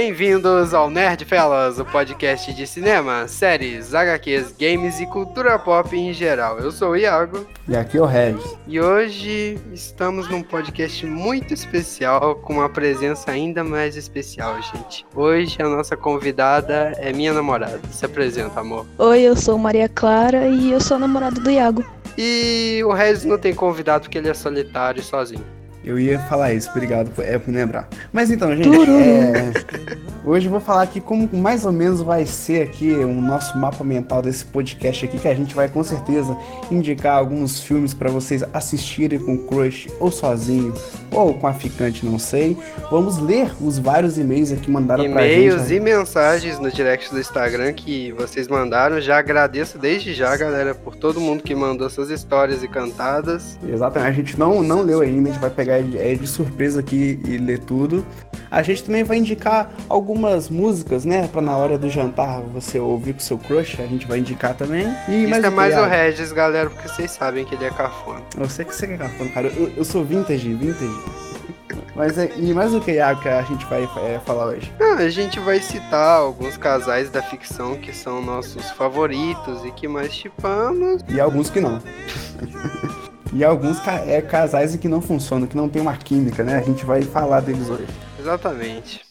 Bem-vindos ao Nerd Fellas, o podcast de cinema, séries, HQs, games e cultura pop em geral. Eu sou o Iago. E aqui é o Regis. E hoje estamos num podcast muito especial, com uma presença ainda mais especial, gente. Hoje a nossa convidada é minha namorada. Se apresenta, amor. Oi, eu sou Maria Clara e eu sou a namorada do Iago. E o Regis não tem convidado porque ele é solitário e sozinho. Eu ia falar isso, obrigado por, é, por lembrar. Mas então, gente, é, hoje eu vou falar aqui como mais ou menos vai ser aqui o nosso mapa mental desse podcast aqui, que a gente vai com certeza indicar alguns filmes para vocês assistirem com crush, ou sozinho, ou com a ficante, não sei. Vamos ler os vários e-mails aqui mandaram pra gente. E-mails e mensagens no direct do Instagram que vocês mandaram. Já agradeço desde já, galera, por todo mundo que mandou suas histórias e cantadas. Exatamente, a gente não, não leu ainda, a gente vai pegar é de surpresa aqui e ler tudo. A gente também vai indicar algumas músicas, né? Pra na hora do jantar você ouvir com seu crush, a gente vai indicar também. E Isso mais é mais o Regis, galera, porque vocês sabem que ele é cafona. Eu sei que você é cafona, cara. Eu, eu sou vintage, vintage. Mas é, e mais o que, Iago, que a gente vai é, falar hoje? Ah, a gente vai citar alguns casais da ficção que são nossos favoritos e que mais chipamos. E alguns que não. E alguns ca é, casais que não funcionam, que não tem uma química, né? A gente vai falar deles hoje. Exatamente.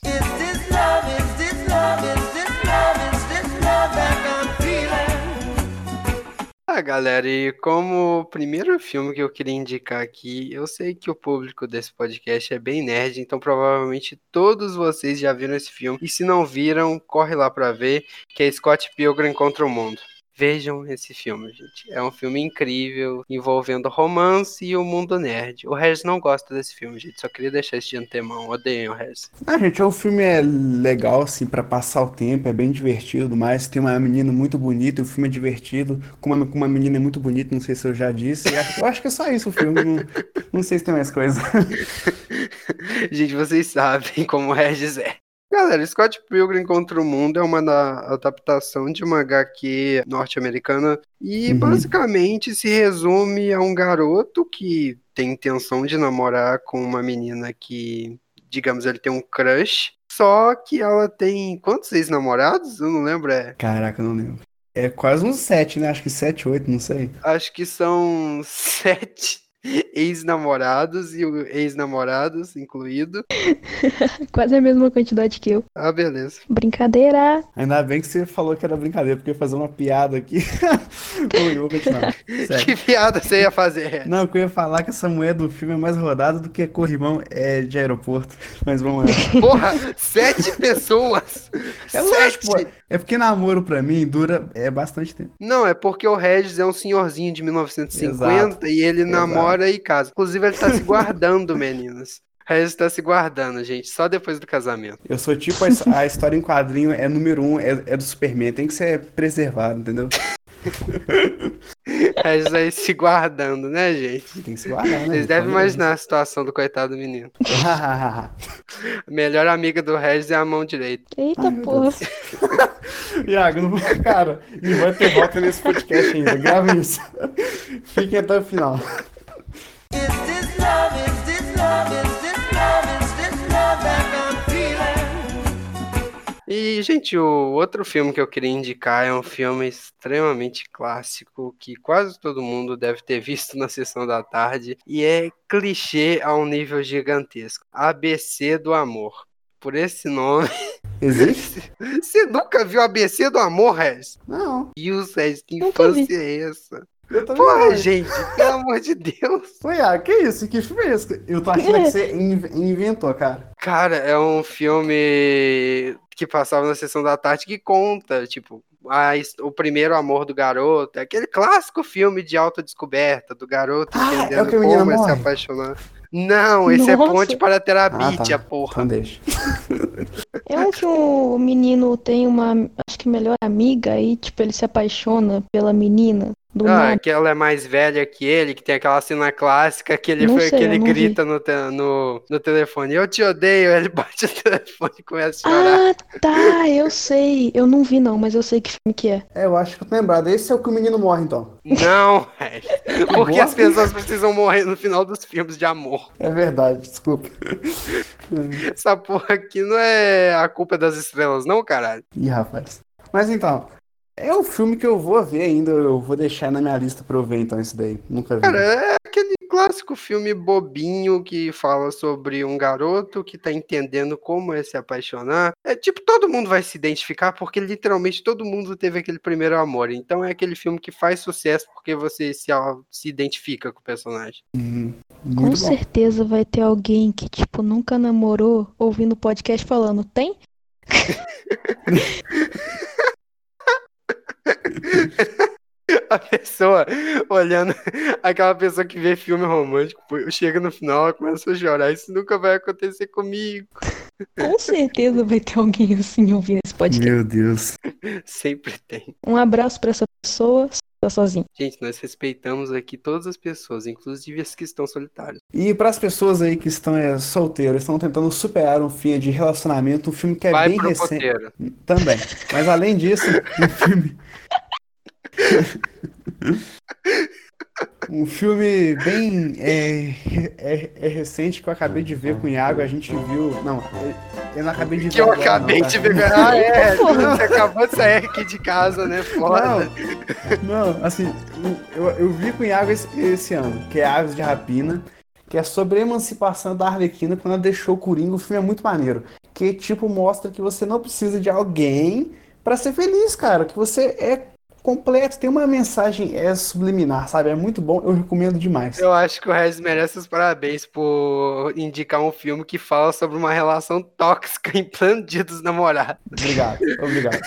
Ah, galera, e como primeiro filme que eu queria indicar aqui, eu sei que o público desse podcast é bem nerd, então provavelmente todos vocês já viram esse filme. E se não viram, corre lá pra ver, que é Scott Pilgrim contra o Mundo. Vejam esse filme, gente. É um filme incrível, envolvendo romance e o mundo nerd. O Regis não gosta desse filme, gente. Só queria deixar isso de antemão. Odeio o Regis. Ah, gente, o filme é legal, assim, para passar o tempo. É bem divertido, mas tem uma menina muito bonita. O filme é divertido. Com uma, com uma menina muito bonita, não sei se eu já disse. Eu acho que é só isso o filme. não, não sei se tem mais coisa. gente, vocês sabem como o Regis é. Galera, Scott Pilgrim contra o Mundo é uma adaptação de uma HQ norte-americana e uhum. basicamente se resume a um garoto que tem intenção de namorar com uma menina que, digamos, ele tem um crush, só que ela tem quantos ex-namorados? Eu não lembro, é. Caraca, eu não lembro. É quase uns sete, né? Acho que sete, oito, não sei. Acho que são sete ex-namorados e ex-namorados incluído. Quase a mesma quantidade que eu. Ah, beleza. Brincadeira. Ainda bem que você falou que era brincadeira, porque eu ia fazer uma piada aqui. eu vou continuar. Que piada você ia fazer? Não, eu ia falar que essa mulher do filme é mais rodada do que corrimão é de aeroporto. Mas vamos lá. Porra, sete pessoas! É lógico, pô. É porque namoro pra mim dura é bastante tempo. Não, é porque o Regis é um senhorzinho de 1950 Exato. e ele Exato. namora e casa. Inclusive, ele tá se guardando, meninas. Regis tá se guardando, gente, só depois do casamento. Eu sou tipo a, a história em quadrinho é número um, é, é do Superman, tem que ser preservado, entendeu? Regis aí se guardando, né, gente? Tem que se guardar, né? Vocês devem imaginar a situação do coitado do menino. a melhor amiga do Regis é a mão direita. Eita Ai, porra. Iago, não... cara, e vai ter volta nesse podcast ainda. Grave isso. Fiquem até o final. E, gente, o outro filme que eu queria indicar é um filme extremamente clássico que quase todo mundo deve ter visto na sessão da tarde e é clichê a um nível gigantesco. ABC do Amor. Por esse nome. Existe? Você nunca viu ABC do Amor, Regis? Não. E o Regis, que infância é essa? Porra, gente, pelo amor de Deus. Foi, ah, que isso? Que filme é esse? Eu tô achando que você inventou, cara. Cara, é um filme que passava na sessão da tarde que conta, tipo, a, o primeiro amor do garoto, é aquele clássico filme de autodescoberta do garoto ah, entendendo é como ele se apaixonar. Não, esse é Nossa. é ponte para terapia, ah, tá. porra. Então deixa. Eu acho que o menino tem uma, acho que melhor amiga e, tipo, ele se apaixona pela menina Do Ah, nada. que ela é mais velha que ele, que tem aquela cena clássica que ele, Não foi- sei, que ele grita no, te- no, no telefone, eu te odeio, ele bate o telefone e começa a chorar. Ah, tá, eu sei. Eu não vi não, mas eu sei que filme que é. É, eu acho que eu tô lembrado. Esse é o que o menino morre, então. Não, velho. Porque as pessoas precisam morrer no final dos filmes de amor. É verdade, desculpa. Essa porra aqui não é a culpa das estrelas, não, caralho. Ih, rapaz. Mas então, é o filme que eu vou ver ainda. Eu vou deixar na minha lista pra eu ver, então, esse daí. Nunca vi. Cara, é aquele clássico filme bobinho que fala sobre um garoto que tá entendendo como é se apaixonar. É tipo, todo mundo vai se identificar porque literalmente todo mundo teve aquele primeiro amor. Então é aquele filme que faz sucesso porque você se, se identifica com o personagem. Uhum. Com bom. certeza vai ter alguém que, tipo, nunca namorou ouvindo o podcast falando, tem? A pessoa olhando, aquela pessoa que vê filme romântico, chega no final, ela começa a chorar. Isso nunca vai acontecer comigo. Com certeza vai ter alguém assim ouvindo esse podcast. Meu Deus. Sempre tem. Um abraço pra essa pessoa, tá sozinho. Gente, nós respeitamos aqui todas as pessoas, inclusive as que estão solitárias. E para as pessoas aí que estão é, solteiras, estão tentando superar um fim de relacionamento, um filme que é Vai bem recente. poteiro. Também. Mas além disso, um filme. um filme bem é, é, é recente que eu acabei de ver com o Iago, a gente viu. Não, eu, não acabei de ver. Que eu agora, acabei não, de tá? ver. Ah, é. Você acabou de sair aqui de casa, né? Foda. Não, não, assim, eu, eu vi com o Iago esse, esse ano, que é Aves de Rapina, que é sobre a emancipação da Arlequina quando ela deixou o Coringa. O filme é muito maneiro. Que, tipo, mostra que você não precisa de alguém pra ser feliz, cara. Que você é completo, tem uma mensagem é subliminar, sabe? É muito bom, eu recomendo demais. Eu acho que o Regis merece os parabéns por indicar um filme que fala sobre uma relação tóxica em plano dia dos namorados. Obrigado, obrigado.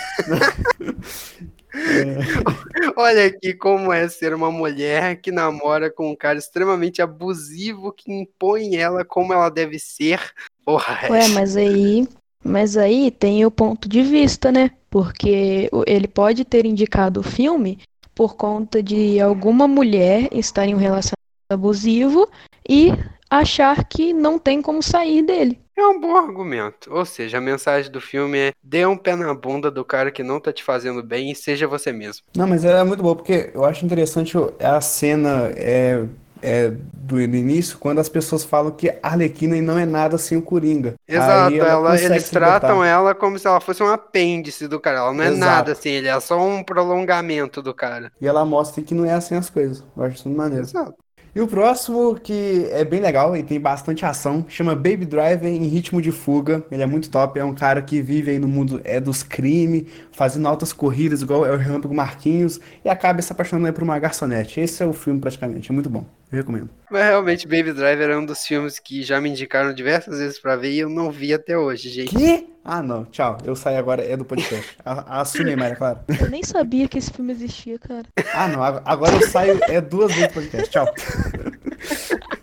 Olha aqui como é ser uma mulher que namora com um cara extremamente abusivo que impõe ela como ela deve ser. Porra, Ué, mas aí. Mas aí tem o ponto de vista, né? Porque ele pode ter indicado o filme por conta de alguma mulher estar em um relacionamento abusivo e achar que não tem como sair dele. É um bom argumento. Ou seja, a mensagem do filme é: dê um pé na bunda do cara que não tá te fazendo bem e seja você mesmo. Não, mas ela é muito boa, porque eu acho interessante a cena é, é, do início, quando as pessoas falam que a Arlequina não é nada sem o Coringa. Exato, ela, consegue eles tratam ela como se ela fosse um apêndice do cara. Ela não é Exato. nada assim, ele é só um prolongamento do cara. E ela mostra que não é assim as coisas. Eu acho isso maneiro. Exato. E o próximo, que é bem legal e tem bastante ação, chama Baby Driver em ritmo de fuga. Ele é muito top, é um cara que vive aí no mundo é dos crimes, fazendo altas corridas, igual é o Relâmpago Marquinhos, e acaba se apaixonando aí por uma garçonete. Esse é o filme praticamente, é muito bom. Eu recomendo. Mas realmente, Baby Driver é um dos filmes que já me indicaram diversas vezes pra ver e eu não vi até hoje, gente. Que? Ah, não. Tchau. Eu saio agora, é do podcast. Assume aí, Mayra, claro. Eu nem sabia que esse filme existia, cara. Ah, não. ag- Agora eu saio, é duas vezes do podcast. Tchau.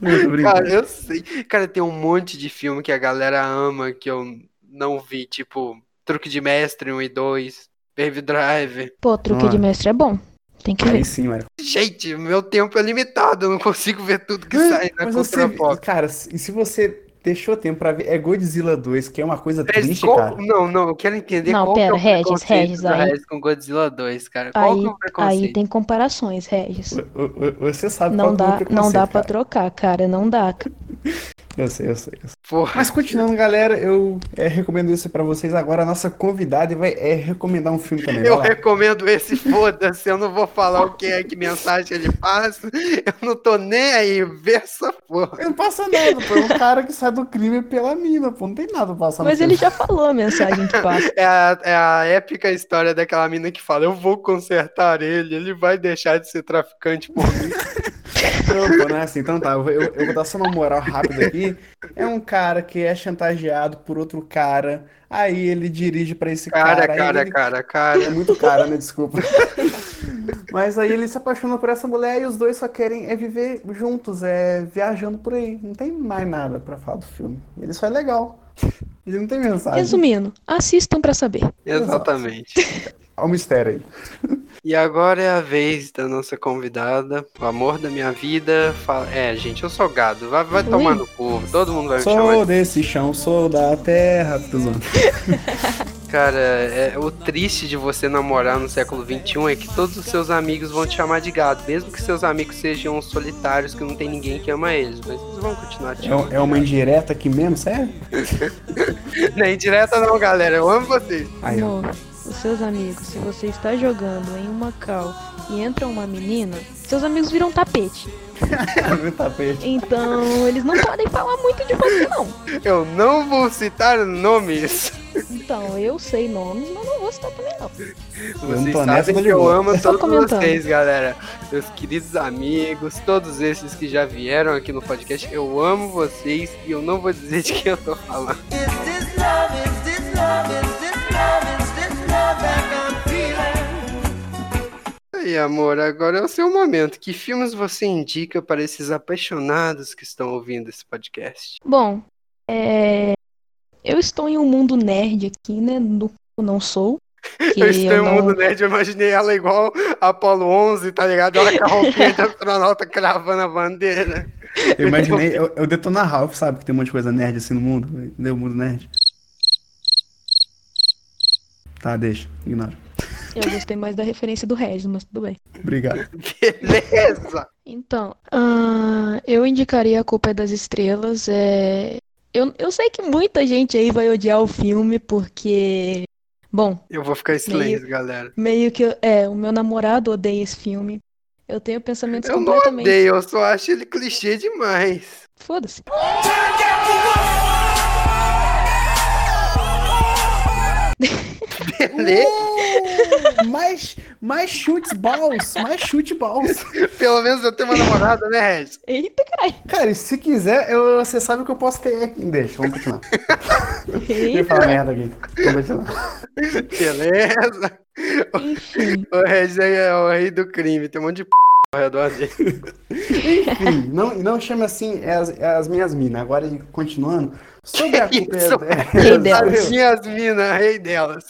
Muito obrigado. Cara, eu sei. Cara, tem um monte de filme que a galera ama que eu não vi, tipo Truque de Mestre 1 e 2, Baby Driver. Pô, truque Ah. de mestre é bom. Tem que ver. Aí sim, Mayra. Gente, meu tempo é limitado, eu não consigo ver tudo que sai na cultura você, pop. cara, e se você deixou tempo pra ver, é Godzilla 2, que é uma coisa Regis, triste, qual- cara. Não, não, eu quero entender Não, qual pera, que é o Regis, Regis, aí- Regis com Godzilla 2, cara. Qual que é Aí, o aí tem comparações, Regis. O- o- o- Você sabe Não qual que é o dá, não dá pra cara. trocar, cara. Não dá. Eu sei, eu sei. eu sei. Porra. Mas continuando, galera, eu é, recomendo isso pra vocês. Agora a nossa convidada vai é, recomendar um filme também. Eu recomendo esse, foda-se, eu não vou falar o que é, que mensagem ele passa, eu não tô nem aí, vê essa porra. Não passa nada, pô. É um cara que sai do crime pela mina, pô. Não tem nada passando. Mas ele já falou a mensagem que passa. É a, é a épica história daquela mina que fala, eu vou consertar ele, ele vai deixar de ser traficante por mim. Não, pô, não é assim. Então tá, eu, vou- eu- eu vou dar só uma moral rápida aqui. É um cara que é chantageado por outro cara. Aí ele dirige pra esse Cara, cara. cara, ele- cara, É cara. muito cara, né? Desculpa. Mas aí ele se apaixona por essa mulher e os dois só querem é viver juntos, é viajando por aí. Não tem mais nada pra falar do filme. Ele só é legal. Ele não tem mensagem. Resumindo, assistam pra saber. Exatamente. ao mistério aí. E agora é a vez da nossa convidada, o amor da minha vida. Fala... É, gente, eu sou gado. Vai, vai tomar no cu. Todo mundo vai me chamar. Sou de- desse chão, sou da terra. Cara, é, o triste de você namorar no século XXI é que todos os seus amigos vão te chamar de gado, mesmo que seus amigos sejam solitários, que não tem ninguém que ama eles, mas eles vão continuar te chamando. É, é uma indireta aqui mesmo, sério? Não é indireta não, galera. Eu amo vocês. Aí. Amor, os seus amigos, se você está jogando em uma cal e entra uma menina, seus amigos viram tapete. Então, eles não podem falar muito de você, não. Eu não vou citar nomes. Então, eu sei nomes, mas não vou citar também, não. Vocês nessa, sabem que de eu amo Só todos comentando. vocês, galera. Meus queridos amigos, todos esses que já vieram aqui no podcast, eu amo vocês e eu não vou dizer de quem eu tô falando. Is this love? Is this love? Is Aí, amor, agora é o seu momento. Que filmes você indica para esses apaixonados que estão ouvindo esse podcast? Bom, é... eu estou em um mundo nerd aqui, né? No eu não sou. Eu estou em um não- mundo nerd, eu imaginei ela igual Apolo 11, tá ligado? Ela com a roupinha de astronauta cravando a bandeira. Eu imaginei, eu, eu Detona Ralph, sabe? Que tem um monte de coisa nerd assim no mundo. Deu o mundo nerd. Tá, deixa, ignora. Eu gostei mais da referência do Regis, mas tudo bem. Obrigado. Beleza! Então, ah, eu indicaria A Culpa é das Estrelas. É... Eu, eu sei que muita gente aí vai odiar o filme porque, bom, Eu vou ficar em silêncio, galera. meio que é, o meu namorado odeia esse filme. Eu tenho pensamentos Eu não completamente. odeio, eu só acho ele clichê demais. Foda-se. Beleza? Mais, mais chute balls, mais chute balls. Pelo menos eu tenho uma namorada, né, Regis? Eita, caralho. Cara, e se quiser, eu, você sabe que eu posso ter. Deixa, vamos continuar. Eu Eita. falar merda aqui. Vamos continuar. Beleza? Enfim. O Regis é o rei do crime, tem um monte de p ao redor dele. Enfim, não, não chame assim as, as minhas minas. Agora, continuando, sobre a culpa Isso. é, Rei delas. As minhas minas, rei delas.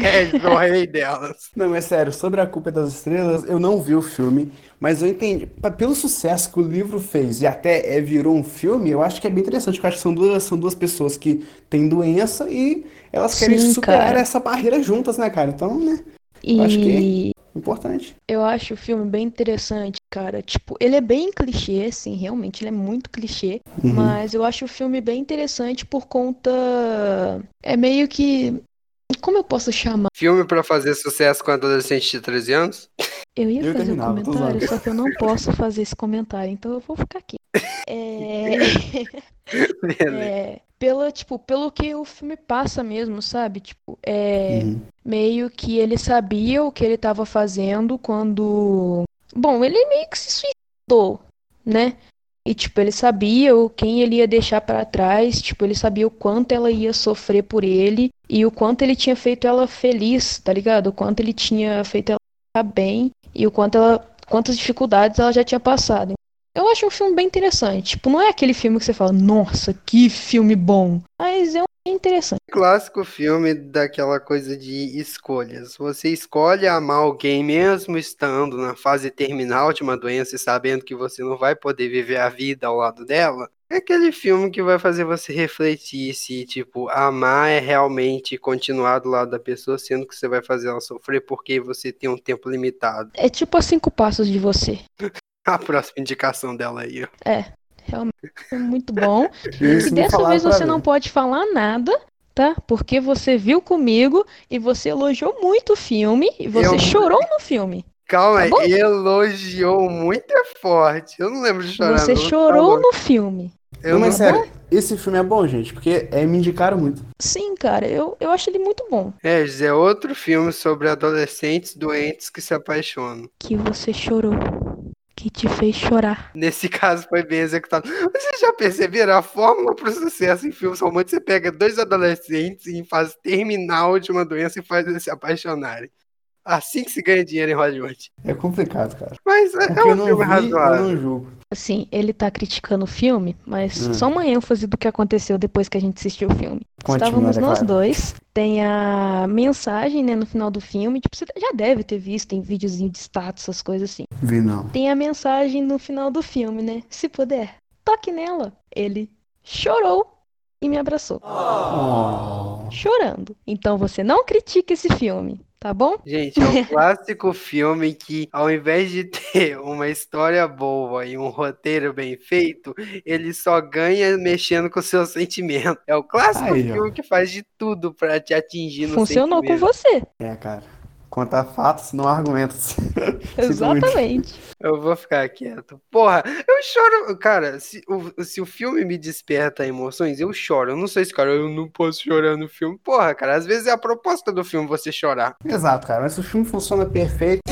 Regis, o rei delas. Não, é sério, sobre a culpa das estrelas, eu não vi o filme, mas eu entendi. Pelo sucesso que o livro fez e até é, virou um filme, eu acho que é bem interessante. porque Eu acho que são duas, são duas pessoas que têm doença e elas querem Sim, superar cara. essa barreira juntas, né, cara? Então, né, E Acho que- importante. eu acho o filme bem interessante, cara. Tipo, ele é bem clichê, assim, realmente, ele é muito clichê. Uhum. Mas eu acho o filme bem interessante por conta. É meio que. Como eu posso chamar? Filme pra fazer sucesso com adolescente de 13 anos? Eu ia Eu fazer um comentário, só que eu não posso fazer esse comentário, então eu vou ficar aqui. É, Beleza. é, pela, tipo, pelo que o filme passa mesmo, sabe? Tipo, é Uhum. meio que ele sabia o que ele estava fazendo quando. Bom, ele meio que se suicidou, né? E, tipo, ele sabia o quem ele ia deixar pra trás, tipo, ele sabia o quanto ela ia sofrer por ele e o quanto ele tinha feito ela feliz, tá ligado? O quanto ele tinha feito ela ficar bem e o quanto ela, quantas dificuldades ela já tinha passado. Eu acho um filme bem interessante. Tipo, não é aquele filme que você fala, nossa, que filme bom. Mas é um interessante. Clássico filme daquela coisa de escolhas. Você escolhe amar alguém mesmo estando na fase terminal de uma doença e sabendo que você não vai poder viver a vida ao lado dela. É aquele filme que vai fazer você refletir se, tipo, amar é realmente continuar do lado da pessoa, sendo que você vai fazer ela sofrer porque você tem um tempo limitado. É tipo a cinco passos de você. A próxima indicação dela aí, ó. Realmente é muito bom. E dessa vez você ver. não pode falar nada, tá? Porque você viu comigo e você elogiou muito o filme e você Eu- chorou no filme. Calma Tá aí, bom? elogiou muito é forte. Eu não lembro de chorar. Você não, chorou tá bom. no filme. Eu Não, mas sério, esse filme é bom, gente, porque é, me indicaram muito. Sim, cara, eu, eu acho ele muito bom. É, é outro filme sobre adolescentes doentes que se apaixonam. Que você chorou. Que te fez chorar. Nesse caso foi bem executado. Vocês já perceberam? A fórmula para o sucesso em filmes românticos, você pega dois adolescentes em fase terminal de uma doença e faz eles se apaixonarem. Assim que se ganha dinheiro em Hollywood. É complicado, cara. Mas é, é um filme vi, razoável. eu não julgo. Assim, ele tá criticando o filme, mas Hum. só uma ênfase do que aconteceu depois que a gente assistiu o filme. Conte, Estávamos nós Clara. dois. Tem a mensagem, né, no final do filme. Tipo, você já deve ter visto em videozinho de status, essas coisas assim. Vi não. Tem a mensagem no final do filme, né? Se puder, toque nela. Ele chorou e me abraçou. Oh. Chorando. Então você não critique esse filme, tá bom? Gente, é um clássico filme que, ao invés de ter uma história boa e um roteiro bem feito, ele só ganha mexendo com o seu sentimento. É o clássico Aí, ó. filme que faz de tudo pra te atingir no Funcionou com sentimento. você. É, cara. Contar fatos, não argumentos. Exatamente. Eu vou ficar quieto. Porra, eu choro. Cara, se o, se o filme me desperta emoções, eu choro. Eu não sei se, cara, eu não posso chorar no filme. Porra, cara, às vezes é a proposta do filme você chorar. Exato, cara. Mas o filme funciona perfeito.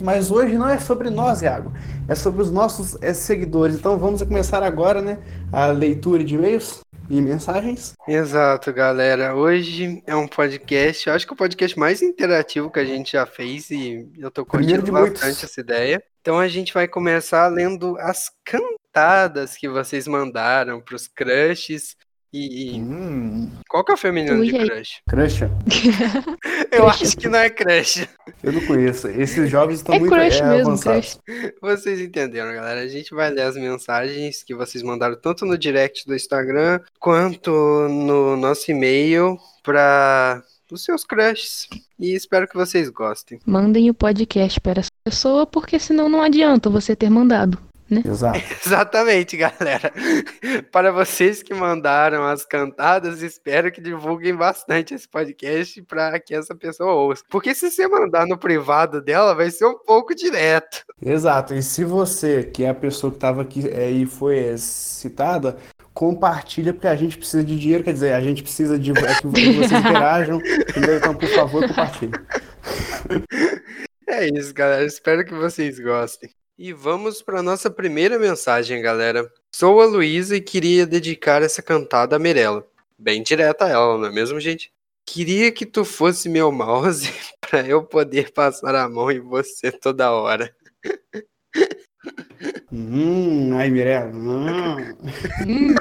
Mas hoje não é sobre nós, Iago. É sobre os nossos é, seguidores. Então vamos começar agora, né? A leitura de e-mails e mensagens. Exato, galera. Hoje é um podcast, eu acho que é o podcast mais interativo que a gente já fez e eu tô curtindo bastante muitos. essa ideia. Então a gente vai começar lendo as cantadas que vocês mandaram pros crushes. E, e Hum, qual que é o feminino Ui, de crush? crush? Eu Crush. acho que não é crush. Eu não conheço. Esses jovens estão É muito crush é, mesmo, avançados. crush. Vocês entenderam, galera? A gente vai ler as mensagens que vocês mandaram tanto no direct do Instagram quanto no nosso e-mail para os seus crushes. E espero que vocês gostem. Mandem o podcast para essa pessoa, porque senão não adianta você ter mandado. Exato. Exatamente, galera. Para vocês que mandaram as cantadas, espero que divulguem bastante esse podcast para que essa pessoa ouça. Porque se você mandar no privado dela, vai ser um pouco direto. Exato. E se você, que é a pessoa que estava aqui é, e foi é, citada, compartilha, porque a gente precisa de dinheiro, quer dizer, a gente precisa de é que vocês interajam. Então, por favor, compartilhe. É isso, galera. Espero que vocês gostem. E vamos para nossa primeira mensagem, galera. Sou a Luísa e queria dedicar essa cantada a Mirella. Bem direta a ela, não é mesmo, gente? Queria que tu fosse meu mouse para eu poder passar a mão em você toda hora. Hum, ai, Mirella. Hum. Hum,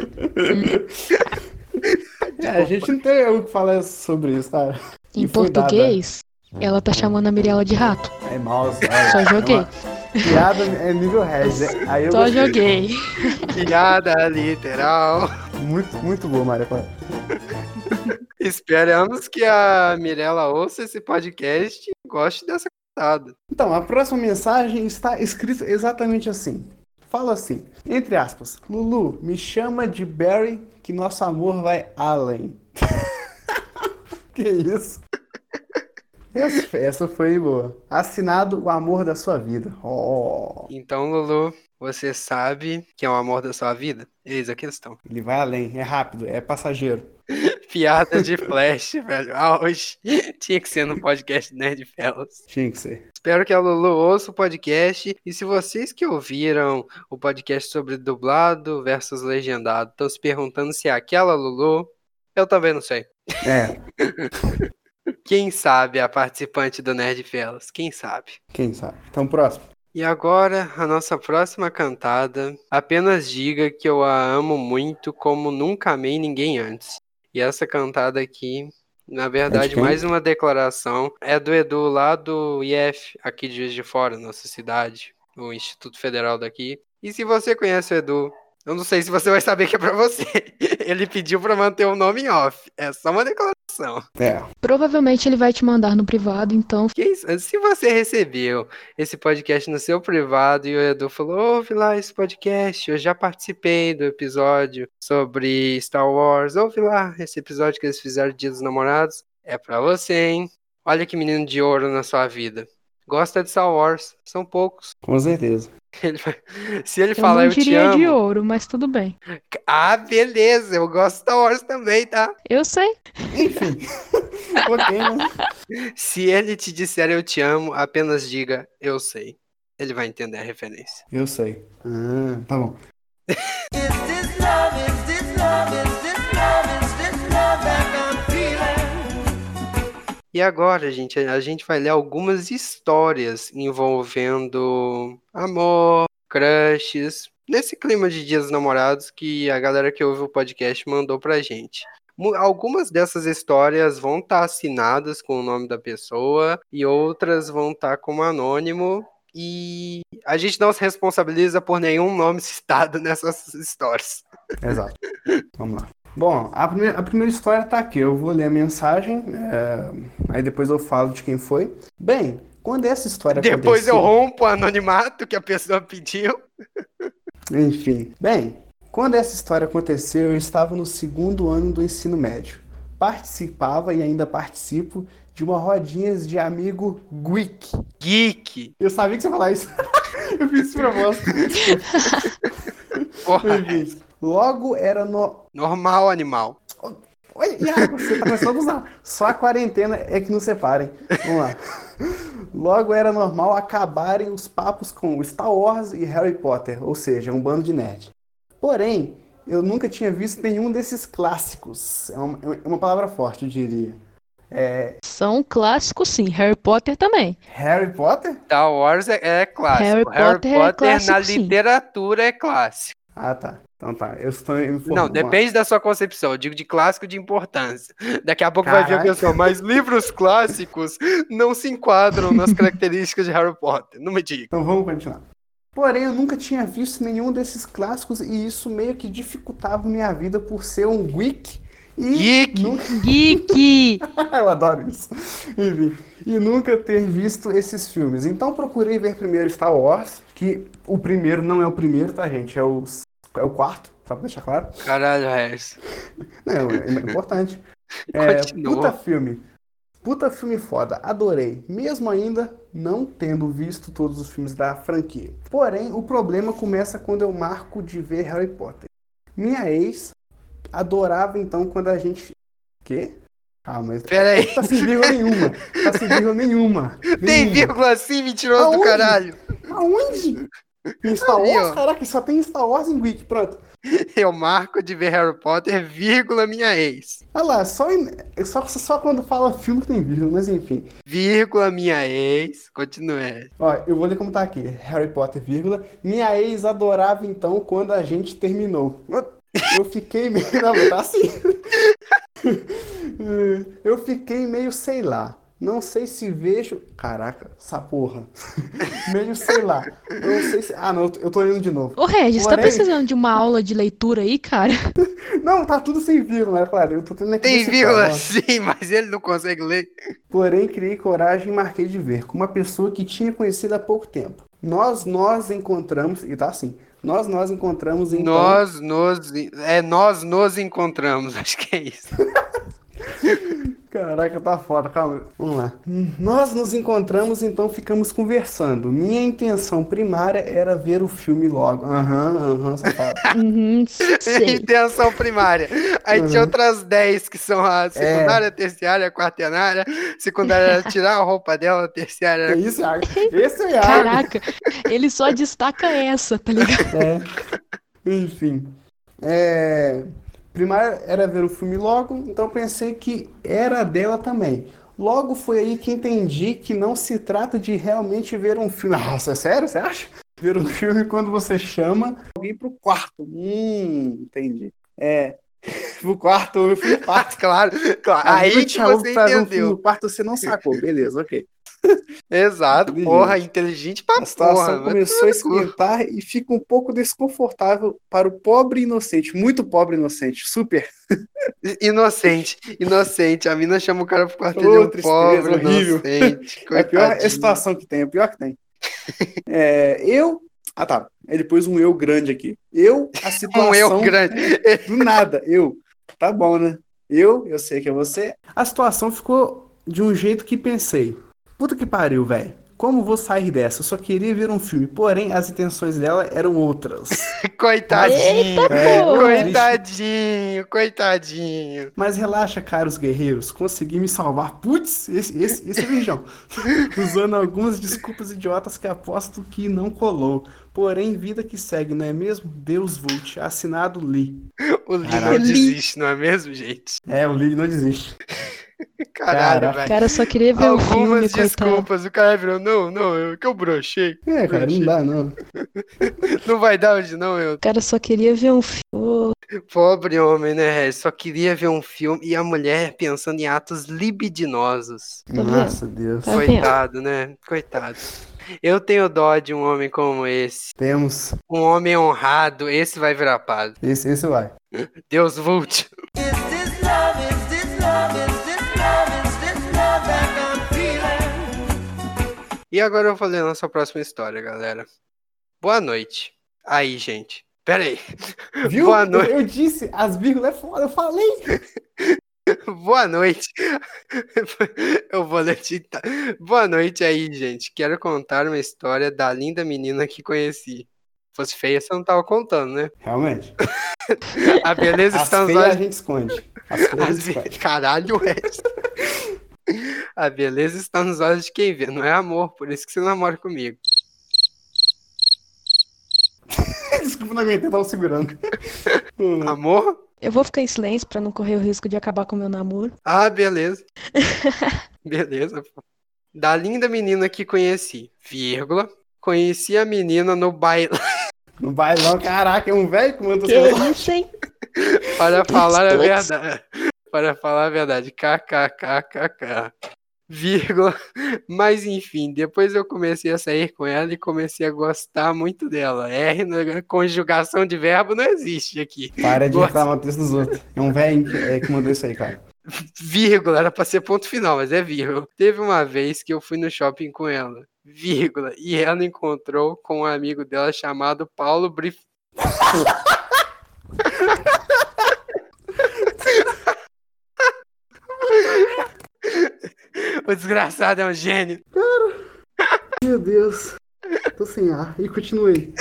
É, a gente não tem o que falar sobre isso, tá? em E dada. português, ela tá chamando a Mirella de rato. É mouse. ai, Só é joguei. uma Piada é nível Red. né? Aí eu Só gostei. joguei. Piada literal. Muito, muito boa, Maria. Esperamos que a Mirella ouça esse podcast e goste dessa cantada. Então, a próxima mensagem está escrita exatamente assim. Fala assim, entre aspas, Lulu, me chama de Barry que nosso amor vai além. que isso? Essa, essa foi boa. Assinado o amor da sua vida. Oh, Então, Lulu, você sabe que é o amor da sua vida? Eis a questão. ele vai além, é rápido, é passageiro. Piada de flash, velho. Ah, hoje tinha que ser no podcast Nerd Fellas. Tinha que ser. Espero que a Lulu ouça o podcast. E se vocês que ouviram o podcast sobre dublado versus legendado estão se perguntando se é aquela Lulu, eu também não sei. É, Quem sabe a participante do Nerd Fellas? Quem sabe? quem sabe. Então, próximo. E agora, a nossa próxima cantada. Apenas diga que eu a amo muito como nunca amei ninguém antes. E essa cantada aqui, na verdade, quem? mais uma declaração, é do Edu lá do IF, aqui de Juiz de Fora, nossa cidade, o Instituto Federal daqui. E se você conhece o Edu, eu não sei se você vai saber que é pra você. Ele pediu pra manter o nome em off. É só uma declaração. É, Provavelmente ele vai te mandar no privado, então Que isso? Se você recebeu esse podcast no seu privado e o Edu falou, ouve lá esse podcast, eu já participei do episódio sobre Star Wars, ouve lá esse episódio que eles fizeram Dia dos Namorados, é pra você, hein? Olha que menino de ouro na sua vida. Gosta de Star Wars, são poucos. com certeza. Ele Se ele eu falar não eu te diria de amo, ouro, mas tudo bem. ah, beleza, eu gosto de Star Wars também, tá? Eu sei. Enfim. ok, né? Se ele te disser eu te amo, apenas diga eu sei. Ele vai entender a referência. Eu sei. Ah, tá bom. E agora, gente, a gente vai ler algumas histórias envolvendo amor, crushes, nesse clima de dias dos namorados que a galera que ouve o podcast mandou pra gente. Algumas dessas histórias vão estar assinadas com o nome da pessoa e outras vão estar como anônimo. E a gente não se responsabiliza por nenhum nome citado nessas histórias. Exato. Vamos lá. Bom, a primeira, a primeira história tá aqui. Eu vou ler a mensagem, é, aí depois eu falo de quem foi. Bem, quando essa história Depois eu aconteceu- rompo o anonimato que a pessoa pediu. Enfim, bem, quando essa história aconteceu, eu estava no segundo ano do ensino médio. Participava e ainda participo de uma rodinha de amigo geek. Geek. Eu sabia que você ia falar isso. eu fiz isso pra você. Porra, Logo era no. normal animal. Oi, Iago, você tá começando a usar. Só a quarentena é que nos separem. Vamos lá. Logo era normal acabarem os papos com Star Wars e Harry Potter, ou seja, um bando de nerd. Porém, eu nunca tinha visto nenhum desses clássicos. É uma, é uma palavra forte, eu diria. É, São clássicos, sim. Harry Potter também. Harry Potter? Star Wars é, é clássico. Harry Potter é clássico, na sim. literatura é clássico. Ah, tá. Então tá. Eu estou informando. Não, depende da sua concepção. Eu digo de clássico de importância. Daqui a pouco vai vir a Caralho. pessoa, mas livros clássicos não se enquadram nas características de Harry Potter. Não me diga. Então vamos continuar. Porém, eu nunca tinha visto nenhum desses clássicos e isso meio que dificultava minha vida por ser um geek e Geek. nunca Geek! Eu adoro isso. Enfim, e nunca ter visto esses filmes. Então procurei ver primeiro Star Wars, que o primeiro não é o primeiro, tá, gente? É o, é o quarto, só pra deixar claro. Caralho, Harris. Não, é importante. É, puta filme. Puta filme foda, adorei. Mesmo ainda não tendo visto todos os filmes da franquia. Porém, o problema começa quando eu marco de ver Harry Potter. Minha ex adorava então quando a gente. Quê? Calma, mas. Pera aí. Tá sem vírgula nenhuma. Tá sem vírgula nenhuma. Tem vírgula assim, mentiroso do caralho. Aonde? Em Star Wars? ó. Caraca, só tem Star Wars em Wiki, pronto. Eu marco de ver Harry Potter, vírgula, minha ex. Olha lá, só, em- só, só quando fala filme que tem vírgula, mas enfim. Vírgula, minha ex. Continue. Ó, eu vou ler como tá aqui. Harry Potter, vírgula. Minha ex adorava então quando a gente terminou. Eu fiquei meio. Não, tá assim. Eu fiquei meio, sei lá. Não sei se vejo. Caraca, essa porra. Meio, sei lá. Não sei se. Ah, não, eu tô lendo de novo. Ô, Regis, tá Porém- precisando de uma aula de leitura aí, cara? Não, tá tudo sem vírgula, é claro. Eu tô tendo aqui. Tem vírgula sim, mas ele não consegue ler. Porém, criei coragem e marquei de ver com uma pessoa que tinha conhecido há pouco tempo. Nós, nós encontramos, e tá assim, nós, nós encontramos então. Nós nos. É, nós nos encontramos, acho que é isso. Caraca, tá foda, calma. Vamos lá. Nós nos encontramos, então ficamos conversando. Minha intenção primária era ver o filme logo. Aham, aham, safado. Uhum. Intenção primária. Aí tinha Uhum. outras 10 que são a secundária, terciária, quaternária. Secundária era tirar a roupa dela, terciária É era. isso, Iago. Esse é. Caraca, ele só destaca essa, tá ligado? É. Enfim. É... Primário era ver o filme logo, então pensei que era dela também. Logo foi aí que entendi que não se trata de realmente ver um filme. Nossa, é sério? Você acha? Ver um filme quando você chama alguém pro quarto. Hum, entendi. É. Pro quarto, eu fui pro quarto. Claro, claro. Aí que você ver um filme entendeu. no quarto, você não sacou. Beleza, ok. Exato, Entendi. porra, inteligente pra A situação porra. começou a esquentar e fica um pouco desconfortável para o pobre inocente, muito pobre inocente, super. Inocente, inocente. A mina chama o cara pro quarto Ô, de um tristeza, pobre, horrível. inocente. É a pior coitadinho. situação que tem, é a pior que tem. É, eu. Ah, tá. É depois um eu grande aqui. Eu, a situação. Um eu grande. Do nada, eu. Tá bom, né? Eu, eu sei que é você. A situação ficou de um jeito que pensei. Puta que pariu, velho. Como vou sair dessa? Eu só queria ver um filme, porém as intenções dela eram outras. Coitadinho. É, pô. Coitadinho, coitadinho. Mas relaxa, caros guerreiros, consegui me salvar. Putz, esse, esse, esse é virgão. Usando algumas desculpas idiotas que aposto que não colou. Porém, vida que segue, não é mesmo? Deus Vult, assinado Lee. O Lee Caralho. não desiste, não é mesmo, gente? É, o Lee não desiste. Caralho, Caraca. O velho. cara só queria ver o filme, Algumas coitado. desculpas. O cara virou, não, não, eu que eu brochei. É, cara, não dá, não. Não vai dar hoje, não, eu. O cara só queria ver um filme. Pobre homem, né, Regis? Só queria ver um filme e a mulher pensando em atos libidinosos. Tá? Nossa, Deus. Tá? Coitado, né? Coitado. Eu tenho dó de um homem como esse. Temos. Um homem honrado, esse vai virar padre. Esse, esse vai. Deus volte. E agora eu vou ler nossa próxima história, galera. Boa noite. Aí, gente. Pera aí. Viu? Boa Eu, noite. eu disse, as vírgulas é foda, eu falei. Boa noite. Eu vou ler de- Boa noite aí, gente. Quero contar uma história da linda menina que conheci. Se fosse feia, você não tava contando, né? Realmente. A beleza As está nos feias a olhos. gente esconde. As As esconde. Caralho, Wes. A beleza está nos olhos de quem vê, não é amor, por isso que você namora comigo. Desculpa, não aguentei, tava segurando. Amor? Eu vou ficar em silêncio pra não correr o risco de acabar com o meu namoro. Ah, beleza. beleza, pô. Da linda menina que conheci, vírgula. Conheci a menina no baile. Não vai não, caraca, é um velho que manda Que isso, hein? Para falar a verdade. Para falar a verdade. KKKKK. Vírgula. Mas enfim, depois eu comecei a sair com ela e comecei a gostar muito dela. R na conjugação de verbo não existe aqui. Para de Gosto. reclamar do texto dos outros. É um velho que, é, que mandou isso aí, cara. Vírgula, era pra ser ponto final, mas é vírgula. Teve uma vez que eu fui no shopping com ela. Vírgula. E ela encontrou com um amigo dela chamado Paulo Brif. o desgraçado é um gênio. Meu Deus. Tô sem ar. E continuei.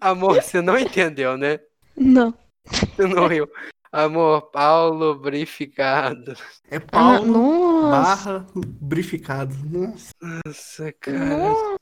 Amor, você não entendeu, né? Não. Você não riu. Amor, Paulo Brificado. É Ah, Paulo nossa. barra brificado. Nossa, Nossa, cara. Nossa.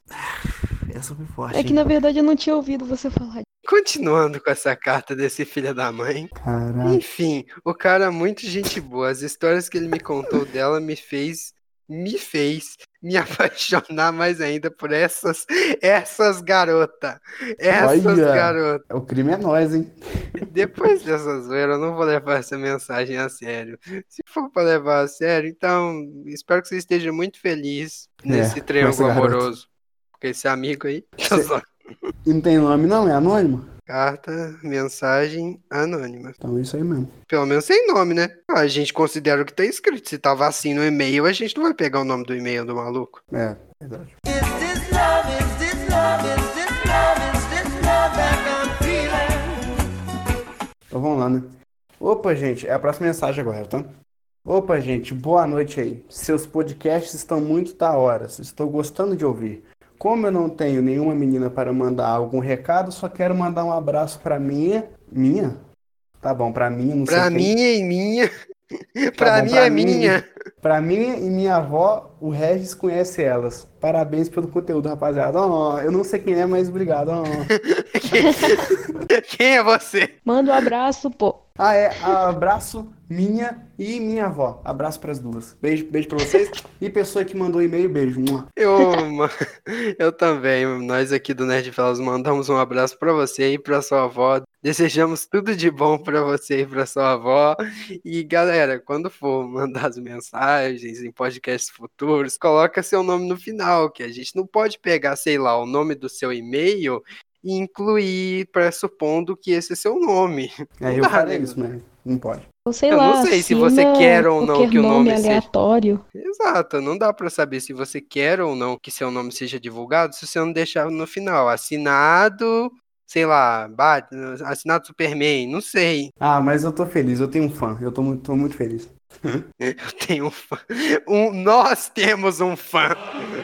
essa foi forte. É que na verdade eu não tinha ouvido você falar. Continuando com essa carta desse filho da mãe. Caraca. Enfim, o cara é muito gente boa. As histórias que ele me contou dela me fez me fez me apaixonar mais ainda por essas essas garota. Essas Olha. garotas. O crime é nós, hein? Depois dessa zoeira, eu não vou levar essa mensagem a sério. Se for pra levar a sério, então espero que você esteja muito feliz nesse É, triângulo garota. amoroso. Com esse amigo aí. Cê- E não tem nome, não? É anônimo? Carta, mensagem anônima. Então é isso aí mesmo. Pelo menos sem nome, né? A gente considera o que tá escrito. Se tava assim no e-mail, a gente não vai pegar o nome do e-mail do maluco. É, verdade. Então vamos lá, né? Opa, gente, é a próxima mensagem agora, tá? Opa, gente, boa noite aí. Seus podcasts estão muito da hora. Estou gostando de ouvir. Como eu não tenho nenhuma menina para mandar algum recado, só quero mandar um abraço pra minha. Minha? Tá bom, pra mim, não Pra sei quem. minha e minha. pra mim pra é mim. minha. Pra mim e minha avó, o Regis conhece elas. Parabéns pelo conteúdo, rapaziada. Ó, eu não sei quem é, mas obrigado. ó. Quem é você? Manda um abraço, pô. Ah, é. Abraço minha e minha avó. Abraço pras duas. Beijo, beijo pra vocês. E pessoa que mandou e-mail, beijo. Eu, eu também. Nós aqui do Nerd Fellas mandamos um abraço pra você e pra sua avó. Desejamos tudo de bom pra você e pra sua avó. E galera, quando for mandar as mensagens em podcasts futuros, coloca seu nome no final, que a gente não pode pegar, sei lá, o nome do seu e-mail e incluir, pressupondo que esse é seu nome. É, eu falei isso, mas não pode. Ou sei Eu lá, não sei se você quer ou não que o nome nome seja- aleatório. Exato, não dá pra saber se você quer ou não que seu nome seja divulgado se você não deixar no final. Assinado, sei lá, Bat- assinado Superman, não sei. Ah, mas eu tô feliz, eu tenho um fã. Eu tô muito, tô muito feliz. Eu tenho um fã. Um, nós temos um fã.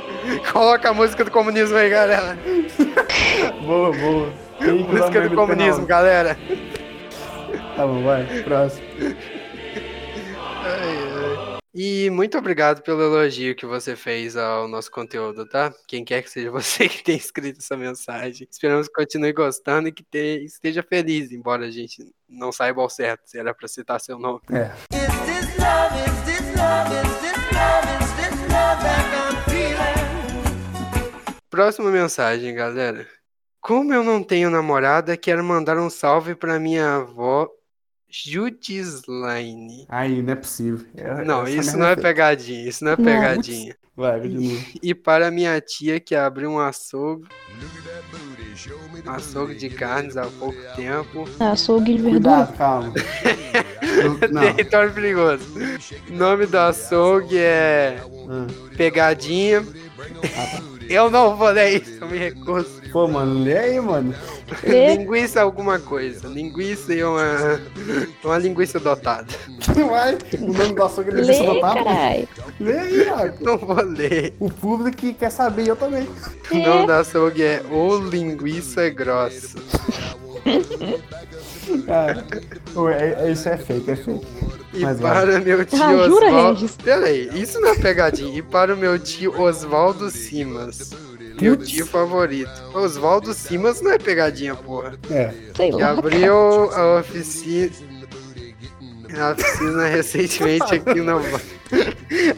Coloca a música do comunismo aí, galera. Boa, boa. Música do comunismo, galera. Tá bom, vai. Próximo. Ai, ai. E muito obrigado pelo elogio que você fez ao nosso conteúdo, tá? Quem quer que seja você que tenha escrito essa mensagem. Esperamos que continue gostando e que te- esteja feliz, embora a gente não saiba ao certo se era pra citar seu nome. É. Is this love? Is this love, is this love, is this love that I'm feeling? Próxima mensagem, galera. Como eu não tenho namorada, quero mandar um salve pra minha avó Judislaine. Aí, não é possível. É- Não, isso não é feita. pegadinha, isso não é Não. pegadinha. Vai, continua. E para minha tia que abriu um açougue, açougue de carnes há pouco tempo. Açougue de verdura. Cuidado, calma. Território perigoso. O nome do açougue é Ah, Pegadinha. Eu não vou ler isso, eu me recuso. Pô, mano, lê aí, mano. Lê. Linguiça alguma coisa. Linguiça e uma, uma linguiça dotada. Vai, o nome do açougue é Lê, linguiça dotada. carai. Lê aí, Iago. Não vou ler. O público que quer saber, eu também. O nome do açougue é O Linguiça Grossa. Cara, pô, é- é- isso é fake, é fake. E Mas vai. para meu tio Ah, jura, Oswaldo. Peraí, isso não é pegadinha. E para o meu tio Oswaldo Simas. Meu tio favorito. Oswaldo Simas não é pegadinha, porra. É. Sei Que lá. abriu a oficina. A oficina recentemente aqui no.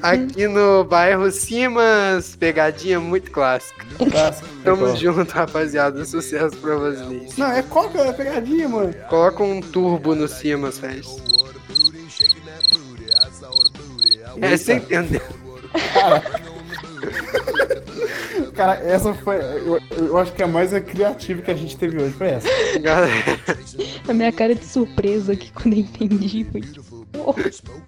Aqui no bairro Simas. Pegadinha muito clássica. Clássico. Tamo É junto, rapaziada. Sucesso pra vocês. Não, é qual que é a pegadinha, mano? Coloca um turbo no Simas, fez. É, você entendeu? Cara, essa foi. Eu, eu acho que a mais criativa que a gente teve hoje foi essa. A minha cara de surpresa aqui quando eu entendi foi tipo. "Oh,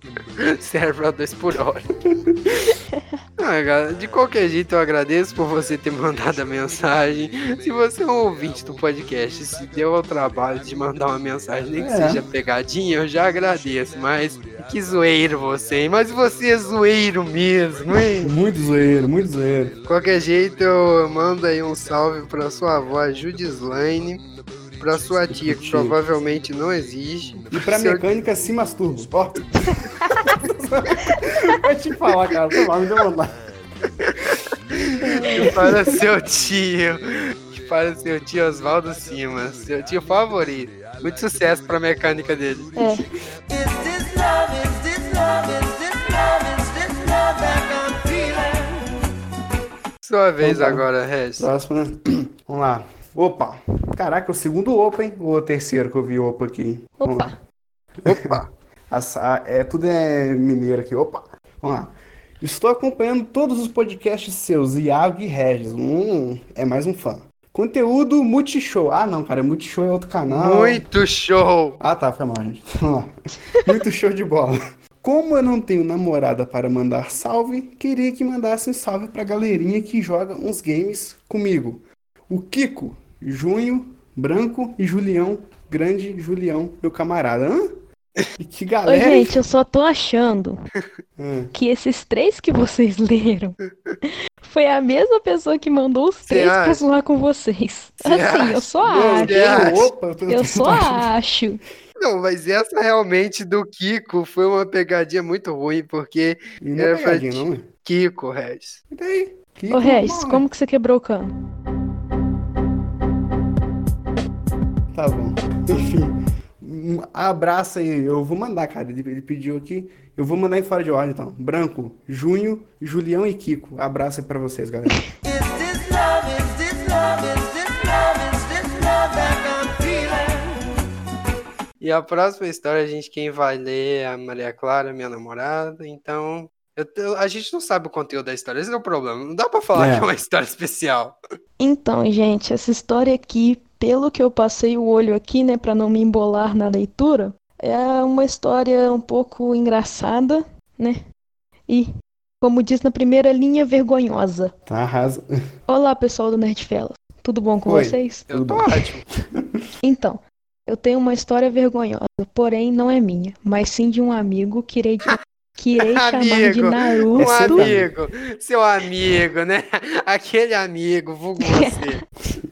serve a 2 por hora. Ah, de qualquer jeito eu agradeço por você ter mandado a mensagem. Se você é um ouvinte do podcast, se deu ao trabalho de mandar uma mensagem, nem que É. seja pegadinha, eu já agradeço. Mas que zoeiro você, hein? Mas você é zoeiro mesmo, hein? Muito zoeiro, muito zoeiro. Qualquer jeito, eu mando aí um salve pra sua avó Judislaine, pra sua tia, que provavelmente não existe. E pra seu- mecânica, se masturba. Ó. Vai te falar, cara. Foi mal, me deu vontade. E para seu tio. E para seu tio Oswaldo Simas, seu tio favorito. Muito sucesso pra mecânica dele. É? Sua vez Então tá. agora, Regis. Próximo, né? Vamos lá. Opa. Caraca, o segundo opa, hein? Ou o terceiro que eu vi opa aqui. Opa. Opa! Assa- é, tudo é mineiro aqui. Opa. Vamos lá. Estou acompanhando todos os podcasts seus, Iago e Regis. Hum, é mais um fã. Conteúdo Multishow. Ah, não, cara. Multishow é outro canal. Muito show! Ah, tá, foi mal, gente. Vamos lá. Muito show de bola. Como eu não tenho namorada para mandar salve, queria que mandasse um salve pra galerinha que joga uns games comigo. O Kiko, Junho, Branco e Julião, grande Julião, meu camarada. Hã? E que Oi, galera. gente, eu só tô achando Hã? que esses três que vocês leram foi a mesma pessoa que mandou os Cê três pra acha? zoar com vocês. Cê Assim, eu só Não, acho. Acha? Opa, eu Eu só acho. Não, mas essa realmente do Kiko foi uma pegadinha muito ruim, porque Não É, é pegadinha, foi- não, é? Kiko, Regis. E daí? Kiko, Ô, Regis, como que você quebrou o cano? Tá bom. Enfim. Um abraço aí. Eu vou mandar, cara. Ele, ele pediu aqui. Eu vou mandar em fora de ordem, então. Branco, Junho, Julião e Kiko. Abraço aí pra vocês, galera. E a próxima história, a gente quem vai ler é a Maria Clara, minha namorada. Então, eu te- a gente não sabe o conteúdo da história, esse é o problema. Não dá pra falar É. que é uma história especial. Então, gente, essa história aqui, pelo que eu passei o olho aqui, né, pra não me embolar na leitura, é uma história um pouco engraçada, né? E, como diz na primeira linha, vergonhosa. Tá, arrasa. Olá, pessoal do Nerdfellas. Tudo bom com Oi. vocês? Eu tô ótimo. Então, eu tenho uma história vergonhosa, porém não é minha, mas sim de um amigo que irei, que irei chamar de Amigo. Um Naruto. Seu amigo, seu amigo, né? Aquele amigo, vulgo você.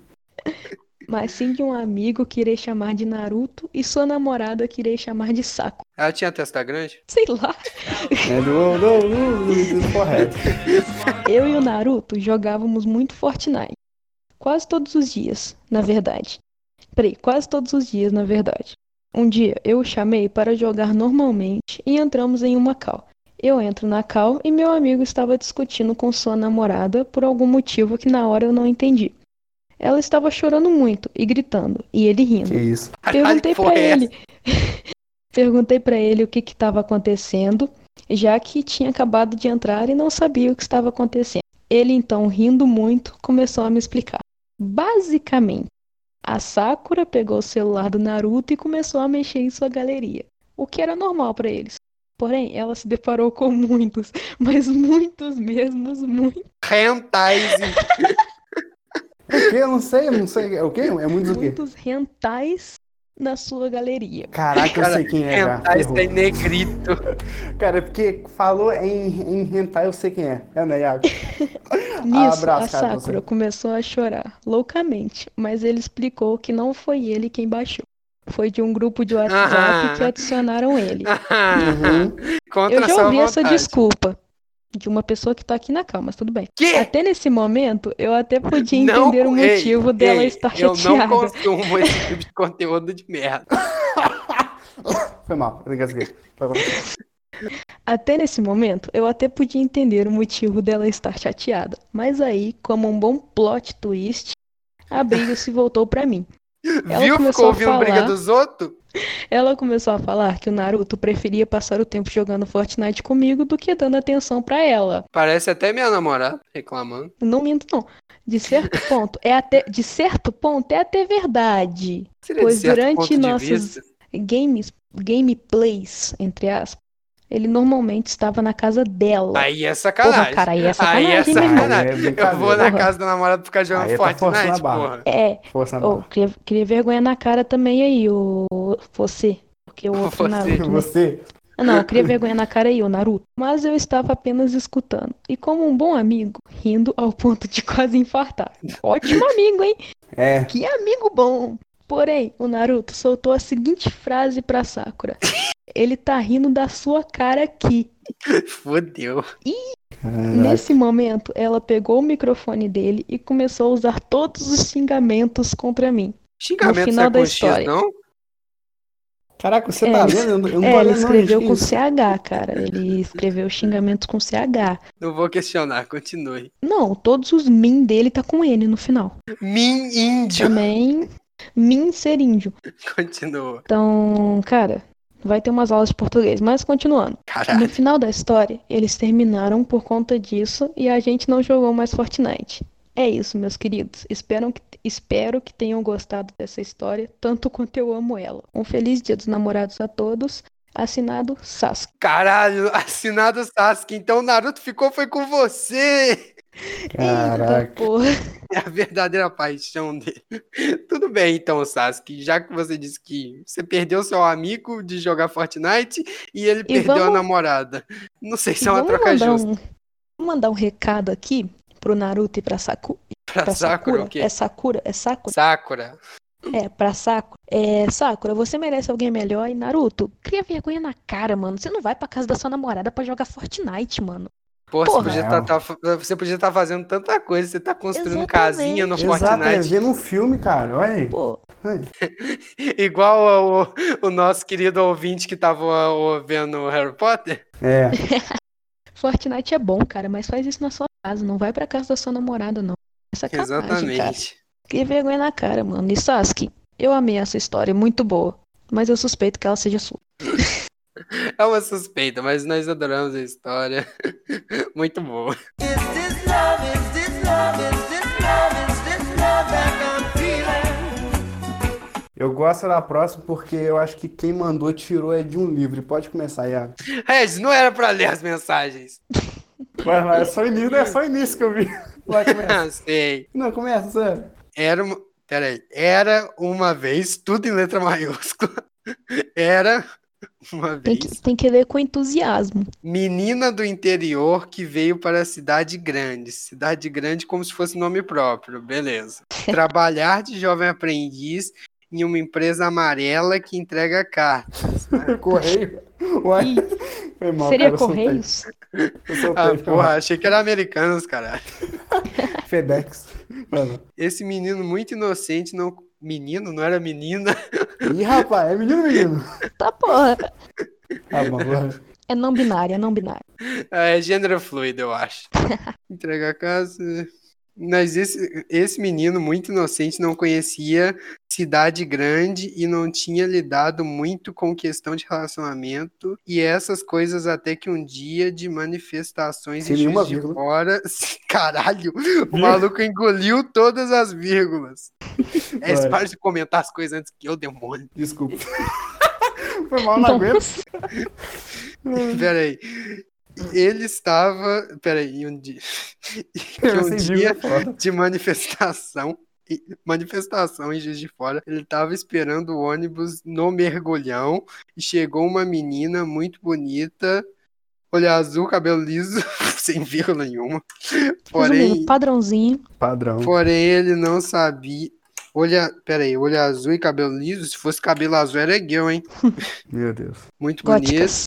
Mas sim de um amigo que irei chamar de Naruto e sua namorada que irei chamar de Saco. Ela tinha testa grande? Sei lá. É do, do, do, do correto. Eu e o Naruto jogávamos muito Fortnite. Quase todos os dias, na verdade. Peraí, quase todos os dias, na verdade. Um dia eu o chamei para jogar normalmente e entramos em uma call. Eu entro na cal e meu amigo estava discutindo com sua namorada por algum motivo que na hora eu não entendi. Ela estava chorando muito e gritando, e ele rindo. Que isso. Perguntei porra pra é ele. Perguntei pra ele o que que estava acontecendo, já que tinha acabado de entrar e não sabia o que estava acontecendo. Ele então, rindo muito, começou a me explicar. Basicamente, a Sakura pegou o celular do Naruto e começou a mexer em sua galeria, o que era normal pra eles. Porém, ela se deparou com muitos, mas muitos mesmos, muitos, Hentais. O quê? Eu não sei, eu não sei. É o quê? É muito o quê? muitos rentais na sua galeria. Caraca, eu Cara, sei quem é já. Hentais Ferrou. tem negrito. Cara, é porque falou em, em hentai, eu sei quem é. É, né, Iago? Nisso, Abraço, a cara, Sakura você. começou a chorar loucamente, mas ele explicou que não foi ele quem baixou. Foi de um grupo de WhatsApp Ah. que adicionaram ele. Uhum. Contra Eu já ouvi essa desculpa de uma pessoa que tá aqui na calma, mas tudo bem. Que? Até nesse momento, eu até podia Não, entender o ei, motivo dela ei, estar Eu não chateada. consumo esse tipo de conteúdo de merda. Foi mal, eu engasguei. Foi mal. Até nesse momento, eu até podia entender o motivo dela estar chateada. Mas aí, como um bom plot twist, a briga se voltou pra mim. Ela Viu? Ficou a ouvindo briga falar- dos outros? Ela começou a falar que o Naruto preferia passar o tempo jogando Fortnite comigo do que dando atenção pra ela. Parece até minha namorada reclamando. Não minto, não. De certo ponto, é até, de certo ponto, é até verdade. Seria Pois durante nossos-. Games, gameplays, entre aspas, ele normalmente estava na casa dela. Aí é sacanagem. Porra, cara, aí é Aí é sacanagem, sacanagem. Aí é Eu vou na casa da namorada ficar jogando Aí tá forçando Fortnite, barra. porra. É, Força na oh, queria, queria vergonha na cara também aí, o você. Porque o outro Você. Naruto, né? Você? Não, eu queria vergonha na cara aí, o Naruto. Mas eu estava apenas escutando. E como um bom amigo, rindo ao ponto de quase infartar. Ótimo amigo, hein? É. Que amigo bom! Porém, o Naruto soltou a seguinte frase pra Sakura. Ele tá rindo da sua cara aqui. Fodeu. Caraca. Nesse momento, ela pegou o microfone dele e começou a usar todos os xingamentos contra mim. Xingamento final não é da com X, história. não? Caraca, você É, tá lendo? Eu não, eu não É, tô ele lendo, escreveu com? CH, cara. Ele escreveu xingamentos com CH. Não vou questionar, continue. Não, todos os min dele tá com N no final. Min índio. Também min ser índio. Continua. Então, cara, vai ter umas aulas de português. Mas continuando. No Caralho. final da história, eles terminaram por conta disso e a gente não jogou mais Fortnite. É isso, meus queridos. Espero que, espero que tenham gostado dessa história, tanto quanto eu amo ela. Um feliz dia dos namorados a todos. Assinado Sasuke. Caralho, assinado Sasuke. Então o Naruto ficou foi com você. Caraca. Eita porra. É a verdadeira paixão dele. Tudo bem, então, Sasuke. Já que você disse que você perdeu seu amigo de jogar Fortnite e ele perdeu a vamos- namorada. Não sei se é uma troca mandar justa. um, vamos mandar um recado aqui pro Naruto e pra, Saku, Pra pra Sakura, o quê? É Sakura? É Sakura? Sakura. É, pra Sakura. É, Sakura, você merece alguém melhor. E Naruto, cria vergonha na cara, mano. Você não vai pra casa da sua namorada pra jogar Fortnite, mano. Pô, você Porra. podia Não. tá- tá- você podia estar fazendo tanta coisa. Você tá construindo Exatamente. casinha no Exato, é Fortnite. vendo um filme, cara. Olha aí. Pô, Igual ao- o, nosso querido ouvinte que tava ó, vendo Harry Potter. É. Fortnite é bom, cara, mas faz isso na sua casa. Não vai pra casa da sua namorada, não. É sacanagem, cara. Exatamente. Cria vergonha na cara, mano. E Sasuke, eu amei essa história, muito boa. Mas eu suspeito que ela seja sua. É uma suspeita, mas nós adoramos a história. Muito boa. Eu gosto da próxima porque eu acho que quem mandou tirou é de um livro. Pode começar, Iago. Regis, não era pra ler as mensagens. Vai lá, é só início, é só início que eu vi. Vai, começa. Sei. Não, começa, sério. Era uma. Peraí. Era uma vez, tudo em letra maiúscula. Era uma Tem vez. que, tem que ler com entusiasmo. Menina do interior que veio para a cidade grande. Cidade grande como se fosse nome próprio, beleza. Trabalhar de jovem aprendiz em uma empresa amarela que entrega cartas. Correio. Uai. Foi mal, Seria cara. Correios? Ah, porra, achei que era americanos, cara. FedEx. Mano. Esse menino muito inocente, não. Menino, não era menina. Ih, rapaz, é menino ou menino? Tá porra. Tá bom, vai. É não binário, é não binário. É gênero fluido, eu acho. Entregar a casa. Mas esse, esse menino, muito inocente, não conhecia cidade grande e não tinha lidado muito com questão de relacionamento e essas coisas até que um dia de manifestações Sem Juiz de. Fora, caralho, o maluco engoliu todas as vírgulas. É, Vai. para de comentar as coisas antes que eu demônio. Desculpa. Foi mal, não aguento. Peraí. Ele estava. Peraí, um dia. que um dia de manifestação. Manifestação em Juiz de Fora, ele estava esperando o ônibus no mergulhão e chegou uma menina muito bonita, olho azul, cabelo liso, sem vírgula nenhuma. Resumindo, Porém, padrãozinho. Padrão. porém ele não sabia. Olha, peraí, olho azul e cabelo liso. Se fosse cabelo azul, era gay, hein? Meu Deus. Muito bonito. Góticas.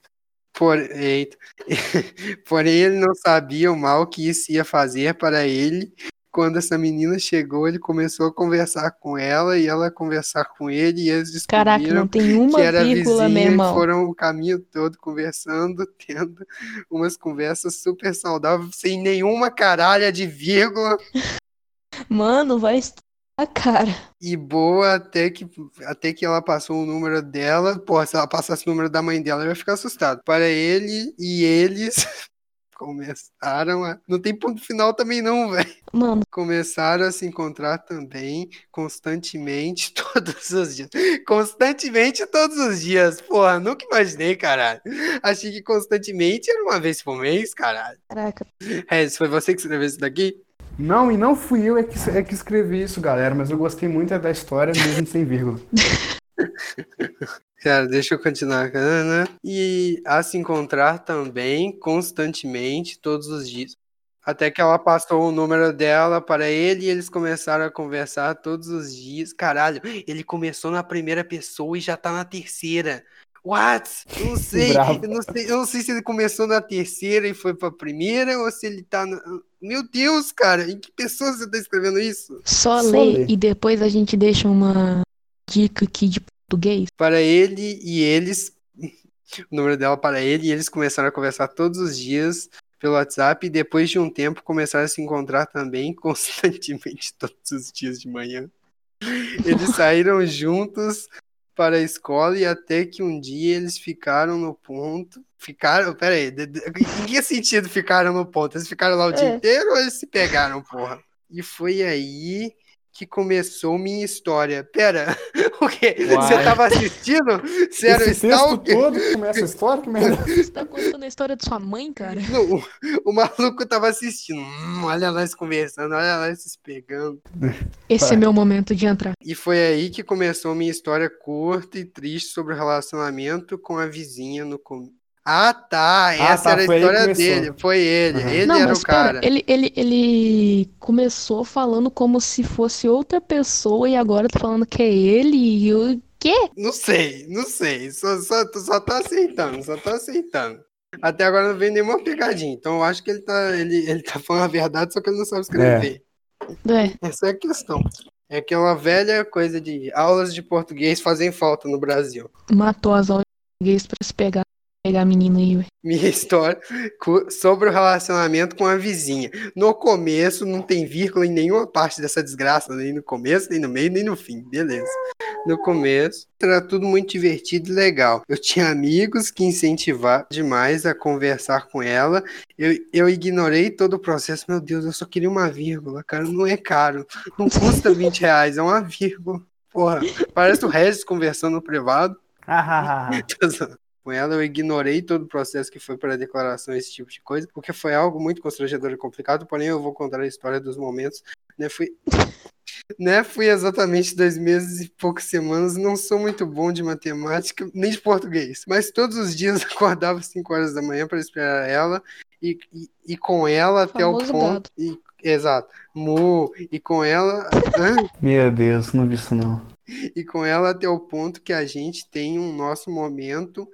Por... Eita. Porém, ele não sabia o mal que isso ia fazer para ele. Quando essa menina chegou, ele começou a conversar com ela e ela a conversar com ele, e eles Caraca, descobriram não tem uma que era vírgula, meu vizinha e foram o caminho todo conversando, tendo umas conversas super saudáveis, sem nenhuma caralha de vírgula Mano, vai estourar, cara. e boa até que, até que ela passou o número dela. Pô, se ela passasse o número da mãe dela, eu ia ficar assustado. Para ele e eles começaram a. Não tem ponto final também, não, velho. Mano, Começaram a se encontrar também constantemente todos os dias. Constantemente todos os dias. Porra, nunca imaginei, caralho. Achei que constantemente era uma vez por mês, caralho. caraca. É, foi você que escreveu isso daqui? Não, e não fui eu é que, é que escrevi isso, galera, mas eu gostei muito da história, mesmo sem vírgula. Cara, deixa eu continuar. E a se encontrar também constantemente, todos os dias. Até que ela passou o número dela para ele e eles começaram a conversar todos os dias. Caralho, ele começou na primeira pessoa e já tá na terceira. What? Eu não sei. Eu não sei, eu não sei se ele começou na terceira e foi pra primeira ou se ele tá na. Meu Deus, cara, em que pessoa você tá escrevendo isso? Só, Só ler. e depois a gente deixa uma dica aqui de português. para ele e eles, o número dela para ele, e eles começaram a conversar todos os dias pelo WhatsApp e depois de um tempo começaram a se encontrar também constantemente todos os dias de manhã. Eles saíram juntos para a escola e até que um dia eles ficaram no ponto. Ficaram, peraí, de- de- em que sentido ficaram no ponto? Eles ficaram lá o dia É. inteiro ou eles se pegaram, porra? E foi aí que começou minha história. Pera, o quê? Você Uai. tava assistindo? Você era o Esse texto Stalker? todo começa a história, que merda. Você tá contando a história de sua mãe, cara? Não, o, o maluco tava assistindo. Hum, olha nós conversando, olha nós se pegando. Esse Vai. é meu momento de entrar. E foi aí que começou minha história curta e triste sobre o relacionamento com a vizinha no começo. Ah, tá. Essa tá, era a história dele. Foi ele. Aham. Ele não, era mas o cara. pera, ele, ele, ele começou falando como se fosse outra pessoa e agora tá falando que é ele e o quê? Não sei, não sei. Só, só, só tá aceitando, só tá aceitando. Até agora não veio nenhuma pegadinha. Então eu acho que ele tá, ele, ele tá falando a verdade, só que ele não sabe escrever. É, Essa é a questão. É aquela velha coisa de aulas de português fazem falta no Brasil. matou as aulas de português pra se pegar, pegar a menina aí, ué. Minha história sobre o relacionamento com a vizinha. No começo não tem vírgula em nenhuma parte dessa desgraça, nem no começo, nem no meio, nem no fim. Beleza. No começo era tudo muito divertido e legal. Eu tinha amigos que incentivavam demais a conversar com ela. Eu, eu ignorei todo o processo. Meu Deus, eu só queria uma vírgula, cara. Não é caro. Não custa 20 reais, é uma vírgula. Porra, parece o Regis conversando no privado Ah, com ela, eu ignorei todo o processo que foi para a declaração, esse tipo de coisa, porque foi algo muito constrangedor e complicado, porém eu vou contar a história dos momentos, né, fui... Né, fui exatamente dois meses e poucas semanas, não sou muito bom de matemática, nem de português, mas todos os dias acordava às 5 horas da manhã para esperar ela, e, e, e com ela até o ponto... E, exato, mu, e com ela... Meu Deus, não vi isso não. e com ela até o ponto que a gente tem um nosso momento.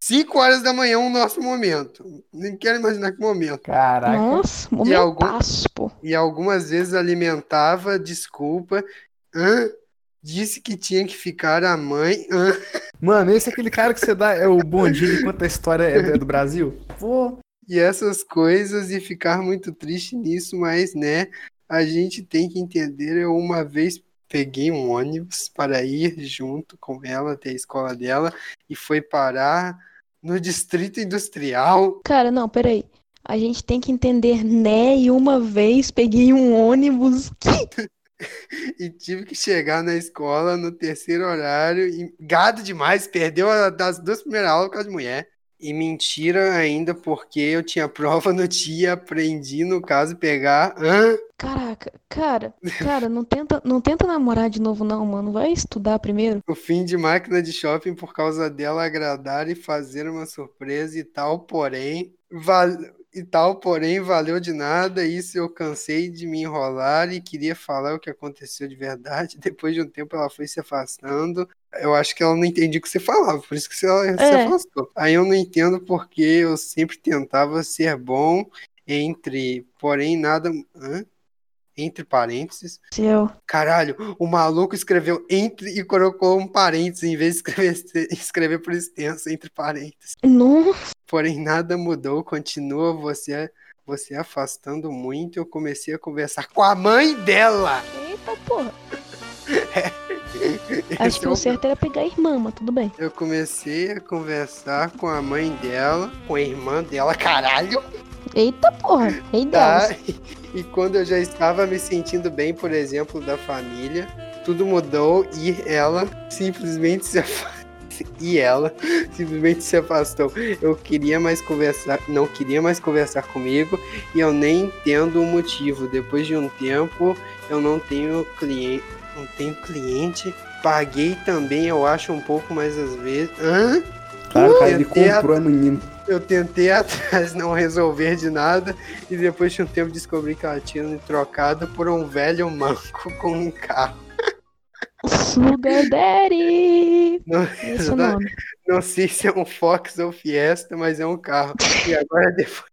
5 horas da manhã, um nosso momento. Nem quero imaginar que momento. Caraca. Nossa, E algum- pô. E algumas vezes alimentava desculpa. Hã? Disse que tinha que ficar a mãe. Hã? Mano, esse é aquele cara que você dá é o bondinho enquanto a história é é do Brasil? Pô, e essas coisas e ficar muito triste nisso, mas né, a gente tem que entender. Eu uma vez peguei um ônibus para ir junto com ela até a escola dela e foi parar no Distrito Industrial. Cara, não, peraí. A gente tem que entender, né? E uma vez peguei um ônibus. Que... E tive que chegar na escola no terceiro horário. E gado demais, perdeu a das duas primeiras aulas com as mulheres. E mentira ainda, porque eu tinha prova no dia aprendi, no caso, pegar. Hã? Caraca, cara, cara, não tenta, não tenta namorar de novo, não, mano. Vai estudar primeiro. O fim de máquina de shopping por causa dela agradar e fazer uma surpresa e tal, porém. val- E tal, porém, valeu de nada. Isso eu cansei de me enrolar e queria falar o que aconteceu de verdade. Depois de um tempo, ela foi se afastando. Eu acho que ela não entendia o que você falava, por isso que você se É. afastou. Aí eu não entendo porque eu sempre tentava ser bom entre, porém, nada. Hã? Entre parênteses. Seu. Caralho, o maluco escreveu entre e colocou um parênteses em vez de escrever, escrever por extenso, entre parênteses. Nossa, Porém, nada mudou, continua você, você afastando muito. Eu comecei a conversar com a mãe dela. eita porra. Esse Acho que é o o- certo era pegar a irmã, mas tudo bem. Eu comecei a conversar com a mãe dela, com a irmã dela, caralho. Eita porra, Tá? E quando eu já estava me sentindo bem, por exemplo, da família, tudo mudou e ela simplesmente se afastou. E ela simplesmente se afastou. Eu queria mais conversar, não queria mais conversar comigo e eu nem entendo o motivo. Depois de um tempo, eu não tenho cliente, não tenho cliente. Paguei também, eu acho um pouco mais às vezes. Hã? Cara, ele comprou a menina. Eu tentei atrás não resolver de nada e depois de um tempo descobri que ela tinha me trocado por um velho manco com um carro. Sugar Daddy. Não, Esse é o nome. não sei se é um Fox ou Fiesta, mas é um carro. E agora depois.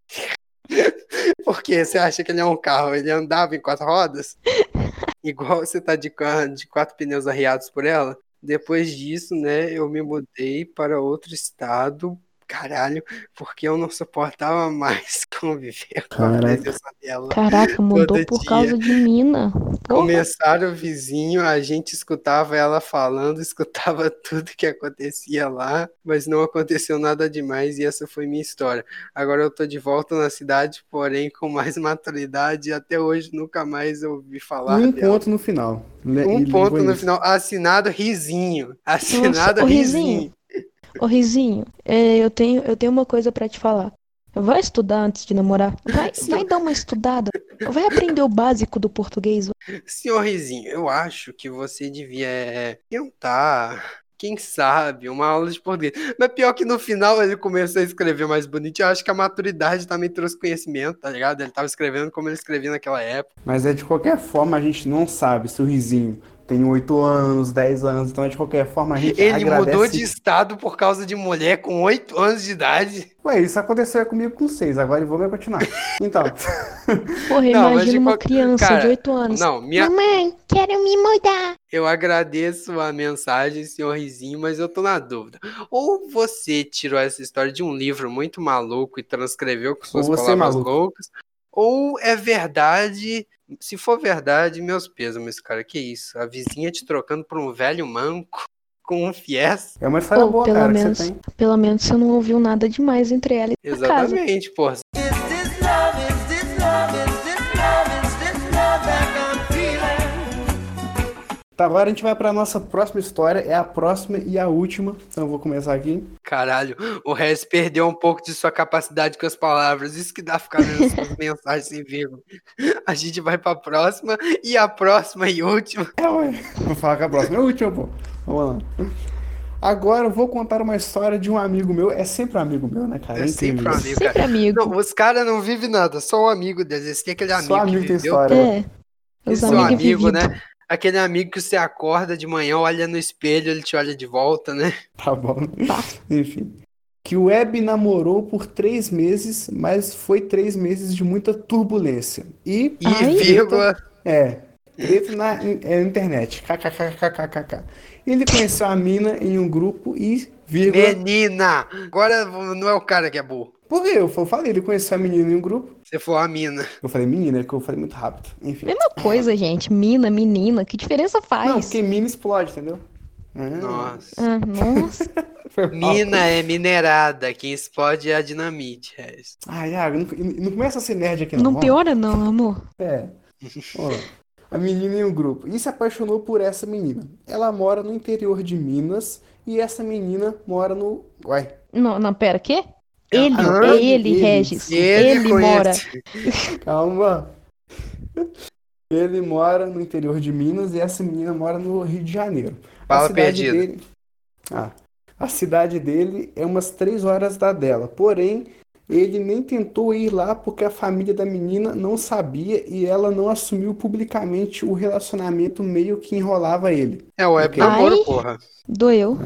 Por que você acha que ele é um carro? Ele andava em quatro rodas? Igual você tá de, de quatro pneus arriados por ela? Depois disso, né, eu me mudei para outro estado. Caralho, porque eu não suportava mais conviver com a presença dela. Caraca, mudou por dia. causa de mina. Porra. Começaram o vizinho, a gente escutava ela falando, escutava tudo que acontecia lá, mas não aconteceu nada demais e essa foi minha história. Agora eu tô de volta na cidade, porém com mais maturidade e até hoje nunca mais ouvi falar Um dela. ponto no final. Le- Um ponto no final, assinado risinho. Assinado risinho. Rizinho. Ô, Rizinho, é, eu, tenho, eu tenho uma coisa pra te falar. Vai estudar antes de namorar. Vai, vai dar uma estudada. Vai aprender o básico do português. Senhor Rizinho, eu acho que você devia é, tentar, quem sabe, uma aula de português. Mas pior que no final ele começou a escrever mais bonito. Eu acho que a maturidade também trouxe conhecimento, tá ligado? Ele tava escrevendo como ele escrevia naquela época. Mas é de qualquer forma, a gente não sabe se o Rizinho tem 8 anos, 10 anos, então de qualquer forma a gente Ele agradece. mudou de estado por causa de mulher com 8 anos de idade. Ué, isso aconteceu comigo com 6, agora eu vou me continuar. Então, Porra, Não, imagina de uma qual- criança cara, de 8 anos. Não, minha, Mamãe, quero me mudar. Eu agradeço a mensagem, senhor Rizinho, mas eu tô na dúvida. Ou você tirou essa história de um livro muito maluco e transcreveu com suas é palavras maluco. loucas, ou é verdade. Se for verdade, meus pêsames, cara, que isso? A vizinha te trocando por um velho manco com um fies? é uma história Ou boa, pelo cara, menos, que você tem. pelo menos você não ouviu nada demais entre ela e. Exatamente, porra. Tá, agora a gente vai pra nossa próxima história, é a próxima e a última, então eu vou começar aqui. Caralho, o Regis perdeu um pouco de sua capacidade com as palavras. Isso que dá ficar lendo essas mensagens sem vírgula. A gente vai pra próxima e a próxima e última. É, ué. Vou falar com a próxima, é a última, pô. Vamos lá. Agora eu vou contar uma história de um amigo meu, é sempre um amigo meu, né, cara? É sempre um amigo, Sempre cara. amigo. Não, os caras não vivem nada, só o amigo deles. Eles têm aquele amigo, Só amigo que tem viveu. história. É. Os Esse amigo, vividos. né? Aquele amigo que você acorda de manhã, olha no espelho, ele te olha de volta, né? Tá bom. Enfim. Que o Web namorou por três meses, mas foi três meses de muita turbulência. E, E Ai. vírgula. é, treta na é, internet. KKKKKK. Ele conheceu a mina em um grupo e, vírgula... Menina! Agora não é o cara que é burro. Por quê? Eu falei, ele conheceu a menina em um grupo. Você falou a mina. Eu falei menina, é que eu falei muito rápido. Enfim. Mesma coisa, gente. Mina, menina, que diferença Não, faz? porque mina explode, entendeu? Ah, Nossa. Ah, nossa. Mina é minerada, quem explode é a dinamite. é isso. Ah, Iago, não, não começa a ser nerd aqui não. Não vamos? piora não, amor. É. Ó, a menina em um grupo. E se apaixonou por essa menina. Ela mora no interior de Minas e essa menina mora no. Uai. Não, não, pera, quê? Ele, Ah, é ele, ele. Regis. Ele, Ele, mora. Calma. Ele mora no interior de Minas e essa menina mora no Rio de Janeiro. Fala a cidade perdido. dele. Ah, a cidade dele é umas três horas da dela. Porém, ele nem tentou ir lá porque a família da menina não sabia e ela não assumiu publicamente o relacionamento meio que enrolava ele. É o web namoro, Ai. porra. Doeu.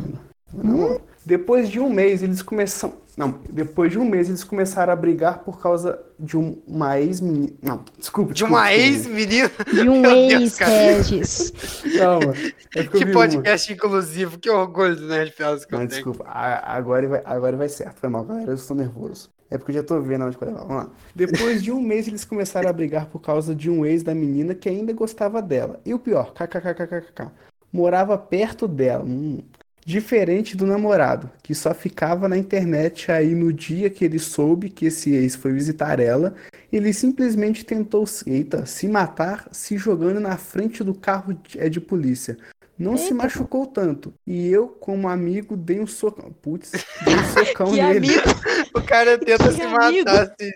Não. Depois de um mês, eles começam. Não, depois de um mês, eles começaram a brigar por causa de um- uma ex-menina. Não, desculpa. De desculpa, uma desculpa. ex-menina. De um Meu Deus, ex, cara. Regis. Calma. É Que vi uma. podcast inclusivo. Que orgulho do Nerd Piadas que Não, eu tenho. desculpa. A- Agora vai, agora vai certo. Foi mal, galera. Eu estou nervoso. É porque eu já tô vendo onde vai levar. Vamos lá. Depois de um mês, eles começaram a brigar por causa de um ex da menina que ainda gostava dela. E o pior, kkkkkk. Morava perto dela. Hum. Diferente do namorado, que só ficava na internet aí no dia que ele soube que esse ex foi visitar ela, ele simplesmente tentou, eita, se matar se jogando na frente do carro de, é de polícia. Não se Eita. machucou tanto. E eu, como amigo, dei um socão. Putz, dei um socão Que nele. amigo. O cara tenta Que se amigo. matar. Se...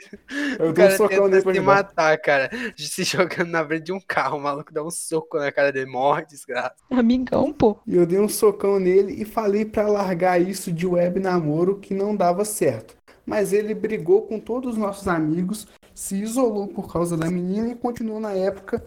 Eu O dei um cara socão tenta nele pra se ajudar. matar, cara. De Se jogando na frente de um carro. O maluco dá um soco na cara dele. Morre, desgraça. Amigão, pô. E eu dei um socão nele e falei pra largar isso de web namoro que não dava certo. Mas ele brigou com todos os nossos amigos, se isolou por causa da menina e continuou na época.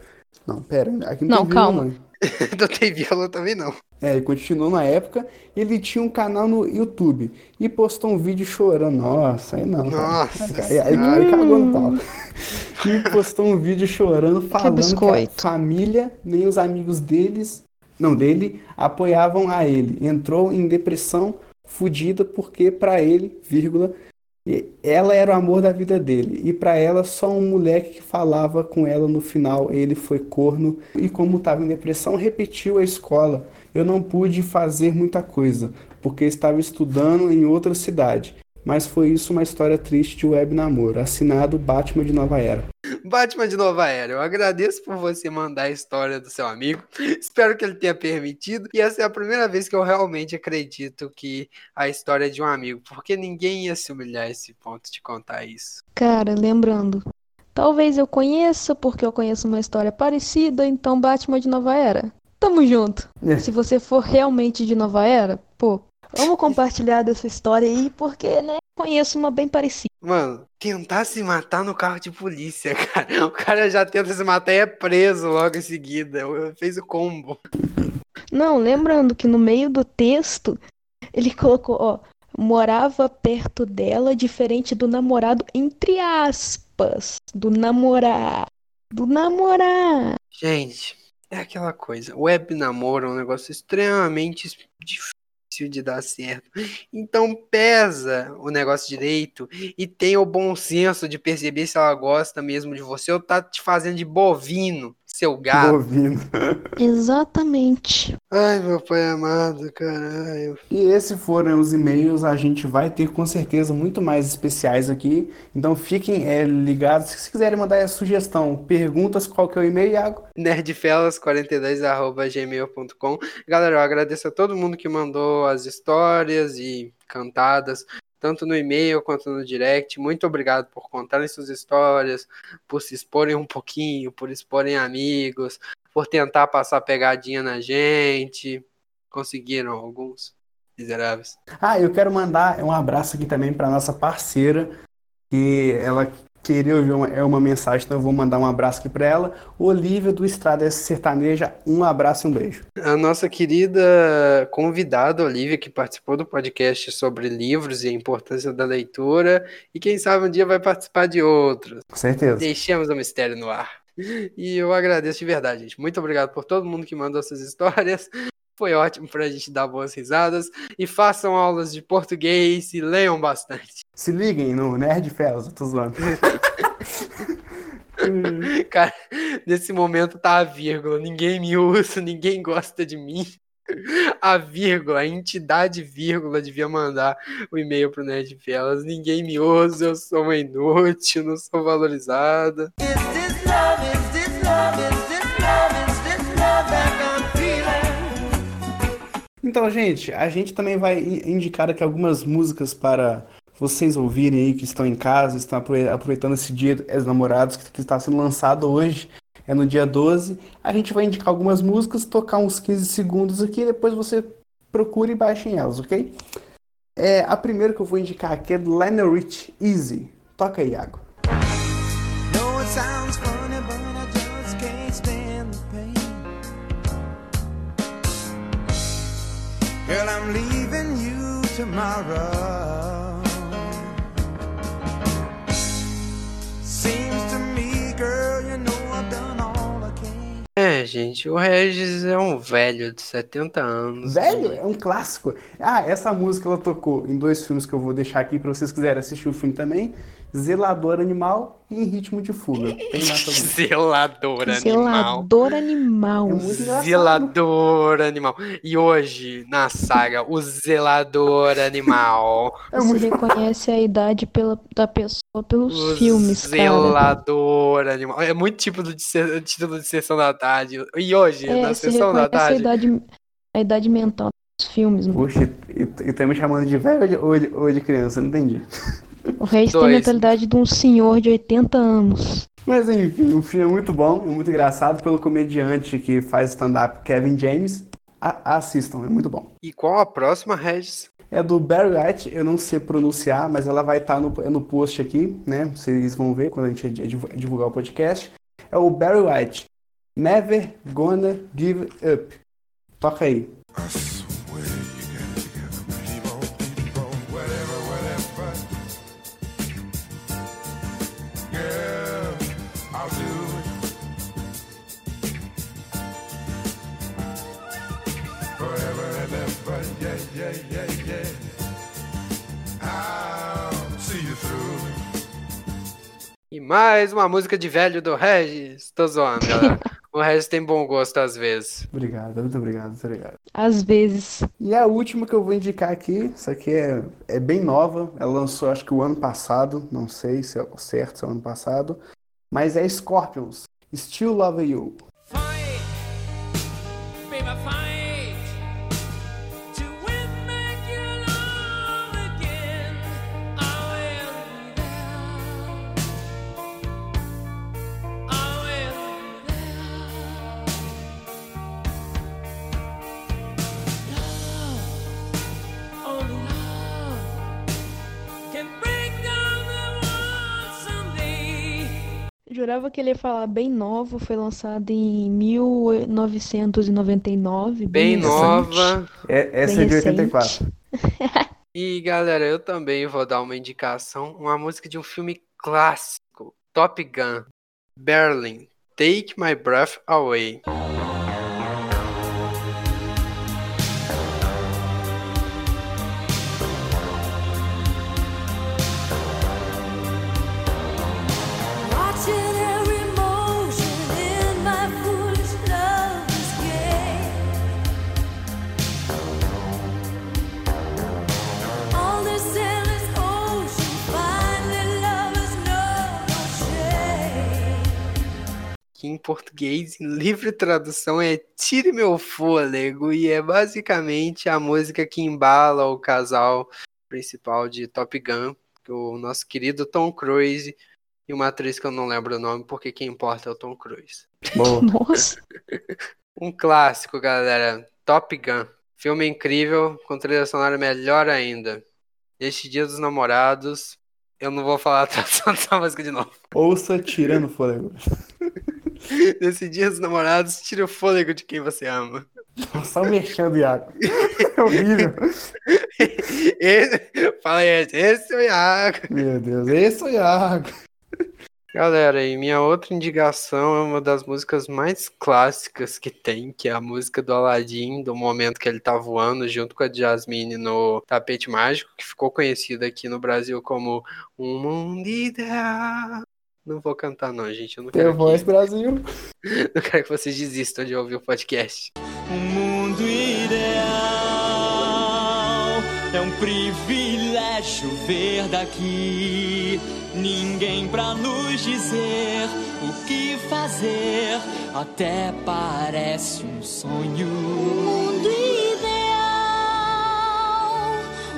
Não, pera, aqui não, Não, tem calma. vírgula, não. Não tem viola também, não. É, ele continuou na época. Ele tinha um canal no YouTube e postou um vídeo chorando. Nossa, aí não. cara. Nossa Aí, aí, aí cagou no pau. E postou um vídeo chorando, falando que a biscoito. família, nem os amigos deles, não dele, apoiavam a ele. Entrou em depressão fudida porque pra ele, vírgula, ela era o amor da vida dele. E pra ela, só um moleque que falava com ela no final, ele foi corno. E como estava em depressão, repetiu a escola. Eu não pude fazer muita coisa, porque estava estudando em outra cidade. Mas foi isso uma história triste de web namoro. Assinado Batman de Nova Era. Batman de Nova Era, eu agradeço por você mandar a história do seu amigo. Espero que ele tenha permitido. E essa é a primeira vez que eu realmente acredito que a história é de um amigo, porque ninguém ia se humilhar a esse ponto de contar isso. Cara, lembrando. Talvez eu conheça, porque eu conheço uma história parecida, então Batman de Nova Era. Tamo junto. É. Se você for realmente de Nova Era, pô, vamos compartilhar dessa história aí, porque, né, conheço uma bem parecida. Mano, tentar se matar no carro de polícia, cara. O cara já tenta se matar e é preso logo em seguida. Fez o combo. Não, lembrando que no meio do texto, ele colocou, ó, morava perto dela, diferente do namorado, entre aspas, do namorar. Do namorar. Gente, é aquela coisa. Web namoro é um negócio extremamente difícil de dar certo. Então pesa o negócio direito e tenha o bom senso de perceber se ela gosta mesmo de você ou tá te fazendo de bovino, seu gato. Bovino. Exatamente. Ai, meu pai amado, caralho. E esses foram os e-mails. A gente vai ter com certeza muito mais especiais aqui. Então fiquem é, ligados. Se quiserem mandar a sugestão, perguntas, qual que é o e-mail, Iago? nerdfelas42@gmail.com. Galera, eu agradeço a todo mundo que mandou as histórias e cantadas, tanto no e-mail quanto no direct. Muito obrigado por contarem suas histórias, por se exporem um pouquinho, por exporem amigos, por tentar passar pegadinha na gente. Conseguiram alguns miseráveis. Ah, eu quero mandar um abraço aqui também para nossa parceira, que ela queria ouvir uma, é uma mensagem, então eu vou mandar um abraço aqui para ela. Olivia do Estrada Sertaneja, um abraço e um beijo. A nossa querida convidada, Olivia, que participou do podcast sobre livros e a importância da leitura, e quem sabe um dia vai participar de outros. Com certeza. Deixemos o mistério no ar. E eu agradeço de verdade, gente. Muito obrigado por todo mundo que mandou essas histórias. Foi ótimo pra gente dar boas risadas. E façam aulas de português e leiam bastante. Se liguem no Nerd Felas, eu tô zoando. Cara, nesse momento tá a vírgula. Ninguém me usa, ninguém gosta de mim. A vírgula, a entidade vírgula devia mandar o e-mail pro Nerd Felas. Ninguém me usa, eu sou uma inútil, não sou valorizada. Então, gente, a gente também vai indicar aqui algumas músicas para vocês ouvirem aí que estão em casa, estão apro- aproveitando esse dia dos namorados que está sendo lançado hoje, é no dia 12. A gente vai indicar algumas músicas, tocar uns 15 segundos aqui, depois você procure e baixem elas, ok? É, a primeira que eu vou indicar aqui é do Lionel Rich, Easy. Toca aí, Iago. Girl, I'm leaving you tomorrow. Gente, o Regis é um velho de 70 anos. Velho, é um clássico. Ah, essa música ela tocou em dois filmes que eu vou deixar aqui para vocês quiserem assistir o filme também. Zelador Animal e Em Ritmo de Fuga. Zelador animal. Zelador animal. É. Zelador animal. E hoje, na saga, o zelador animal. É Você reconhece a idade pela, da pessoa pelos o filmes, cara. zelador animal. É muito tipo de se- título de sessão da tarde. E hoje, É, na sessão da reconhece a tarde. idade, a idade mental dos filmes. mano. Poxa, e, e tá me chamando de velho ou de, ou de- ou de criança? Não entendi. O Reis tem a Dois. mentalidade de um senhor de 80 anos. Mas enfim, o filme é muito bom, é muito engraçado pelo comediante que faz stand-up Kevin James. A- assistam, é muito bom. E qual a próxima, Regis? É do Barry White, eu não sei pronunciar, mas ela vai estar no, é no post aqui, né? Vocês vão ver quando a gente divu- divulgar o podcast. É o Barry White. Never Gonna Give Up. Toca aí. Mais uma música de velho do Regis. Tô zoando, galera. O Regis tem bom gosto às vezes. Obrigado, muito obrigado, muito obrigado. Às vezes. E a última que eu vou indicar aqui, essa aqui é, é bem nova, ela lançou acho que o ano passado, não sei se é o certo, se é o ano passado, mas é Scorpions, Still Love You. Jurava que ele ia falar bem novo, foi lançado em 1999. Bem recente. nova. É, essa Bem é de recente. 84. E galera, eu também vou dar uma indicação, uma música de um filme clássico, Top Gun, Berlin, Take My Breath Away. Que em português, em livre tradução, é Tire Meu Fôlego, e é basicamente a música que embala o casal principal de Top Gun, que o nosso querido Tom Cruise, e uma atriz que eu não lembro o nome, porque quem importa é o Tom Cruise. Boa. Nossa, Um clássico, galera, Top Gun. Filme incrível, com trilha sonora melhor ainda. Este Dia dos Namorados, eu não vou falar a tradução dessa música de novo. Ouça Tirando Fôlego. Nesse Dia dos Namorados, tira o fôlego de quem você ama. Só mexendo, Iago. É horrível. Esse, fala aí, esse é o Iago. Meu Deus, esse é o Iago. Galera, e minha outra indicação é uma das músicas mais clássicas que tem, que é a música do Aladdin, do momento que ele tá voando junto com a Jasmine no Tapete Mágico, que ficou conhecida aqui no Brasil como Um Mundo Ideal. Não vou cantar não, gente, eu não Teu quero, voz, que, Brasil. não quero que vocês desistam de ouvir o podcast. Um mundo ideal é um privilégio ver daqui. Ninguém pra nos dizer o que fazer, até parece um sonho. mundo ideal,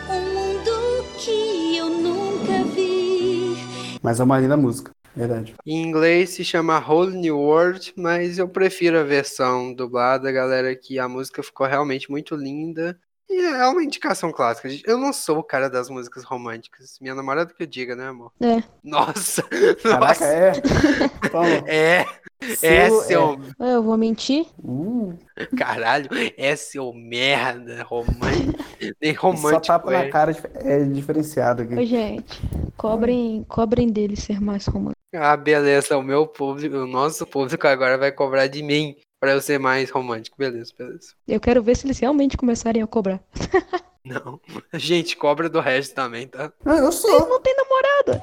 um mundo que eu nunca vi. Mas é uma linda música, verdade. Em inglês se chama Whole New World, mas eu prefiro a versão dublada, galera, que a música ficou realmente muito linda. E é uma indicação clássica. Eu não sou o cara das músicas românticas. Minha namorada que eu diga, né, amor? É. Nossa! Caraca, Nossa! é. É, é Selo seu. Ah, Eu vou mentir? Uh, Caralho, é seu merda romântico. Nem só romântico. tapa é. na cara é diferenciado Ô, aqui. gente, cobrem, cobrem dele ser mais romântico. Ah, beleza. O meu público, o nosso público agora vai cobrar de mim pra eu ser mais romântico. Beleza, beleza. Eu quero ver se eles realmente começarem a cobrar. Não. Gente, cobra do resto também, tá? Ah, eu sou. não têm namorada.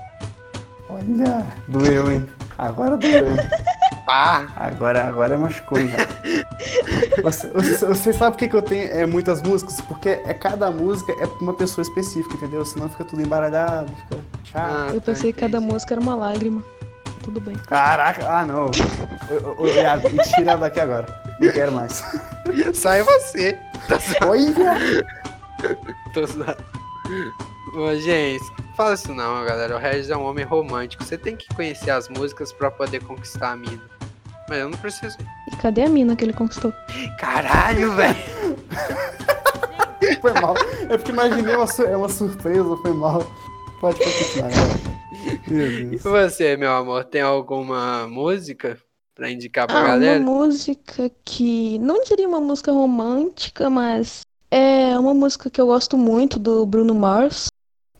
Olha, doeu, hein? Agora doeu. Ah, Agora, agora machucou já. Você, você, você sabe por que, que eu tenho é, muitas músicas? Porque é cada música é pra uma pessoa específica, entendeu? Senão fica tudo embaralhado, fica chato. ah, Eu tá, pensei que cada música era uma lágrima. Tudo bem. Caraca, ah não. Iago, me tira daqui agora. Não quero mais. Sai você. Tá zoando, Olha! tô gente, fala isso não, galera. O Regis é um homem romântico. Você tem que conhecer as músicas pra poder conquistar a mina. Mas eu não preciso. E cadê a mina que ele conquistou? Caralho, velho. Foi mal. É porque imaginei uma, uma surpresa, foi mal. Pode continuar. Meu E você, meu amor, tem alguma música pra indicar pra Ah, uma galera? música que. Não diria uma música romântica, mas é uma música que eu gosto muito do Bruno Mars.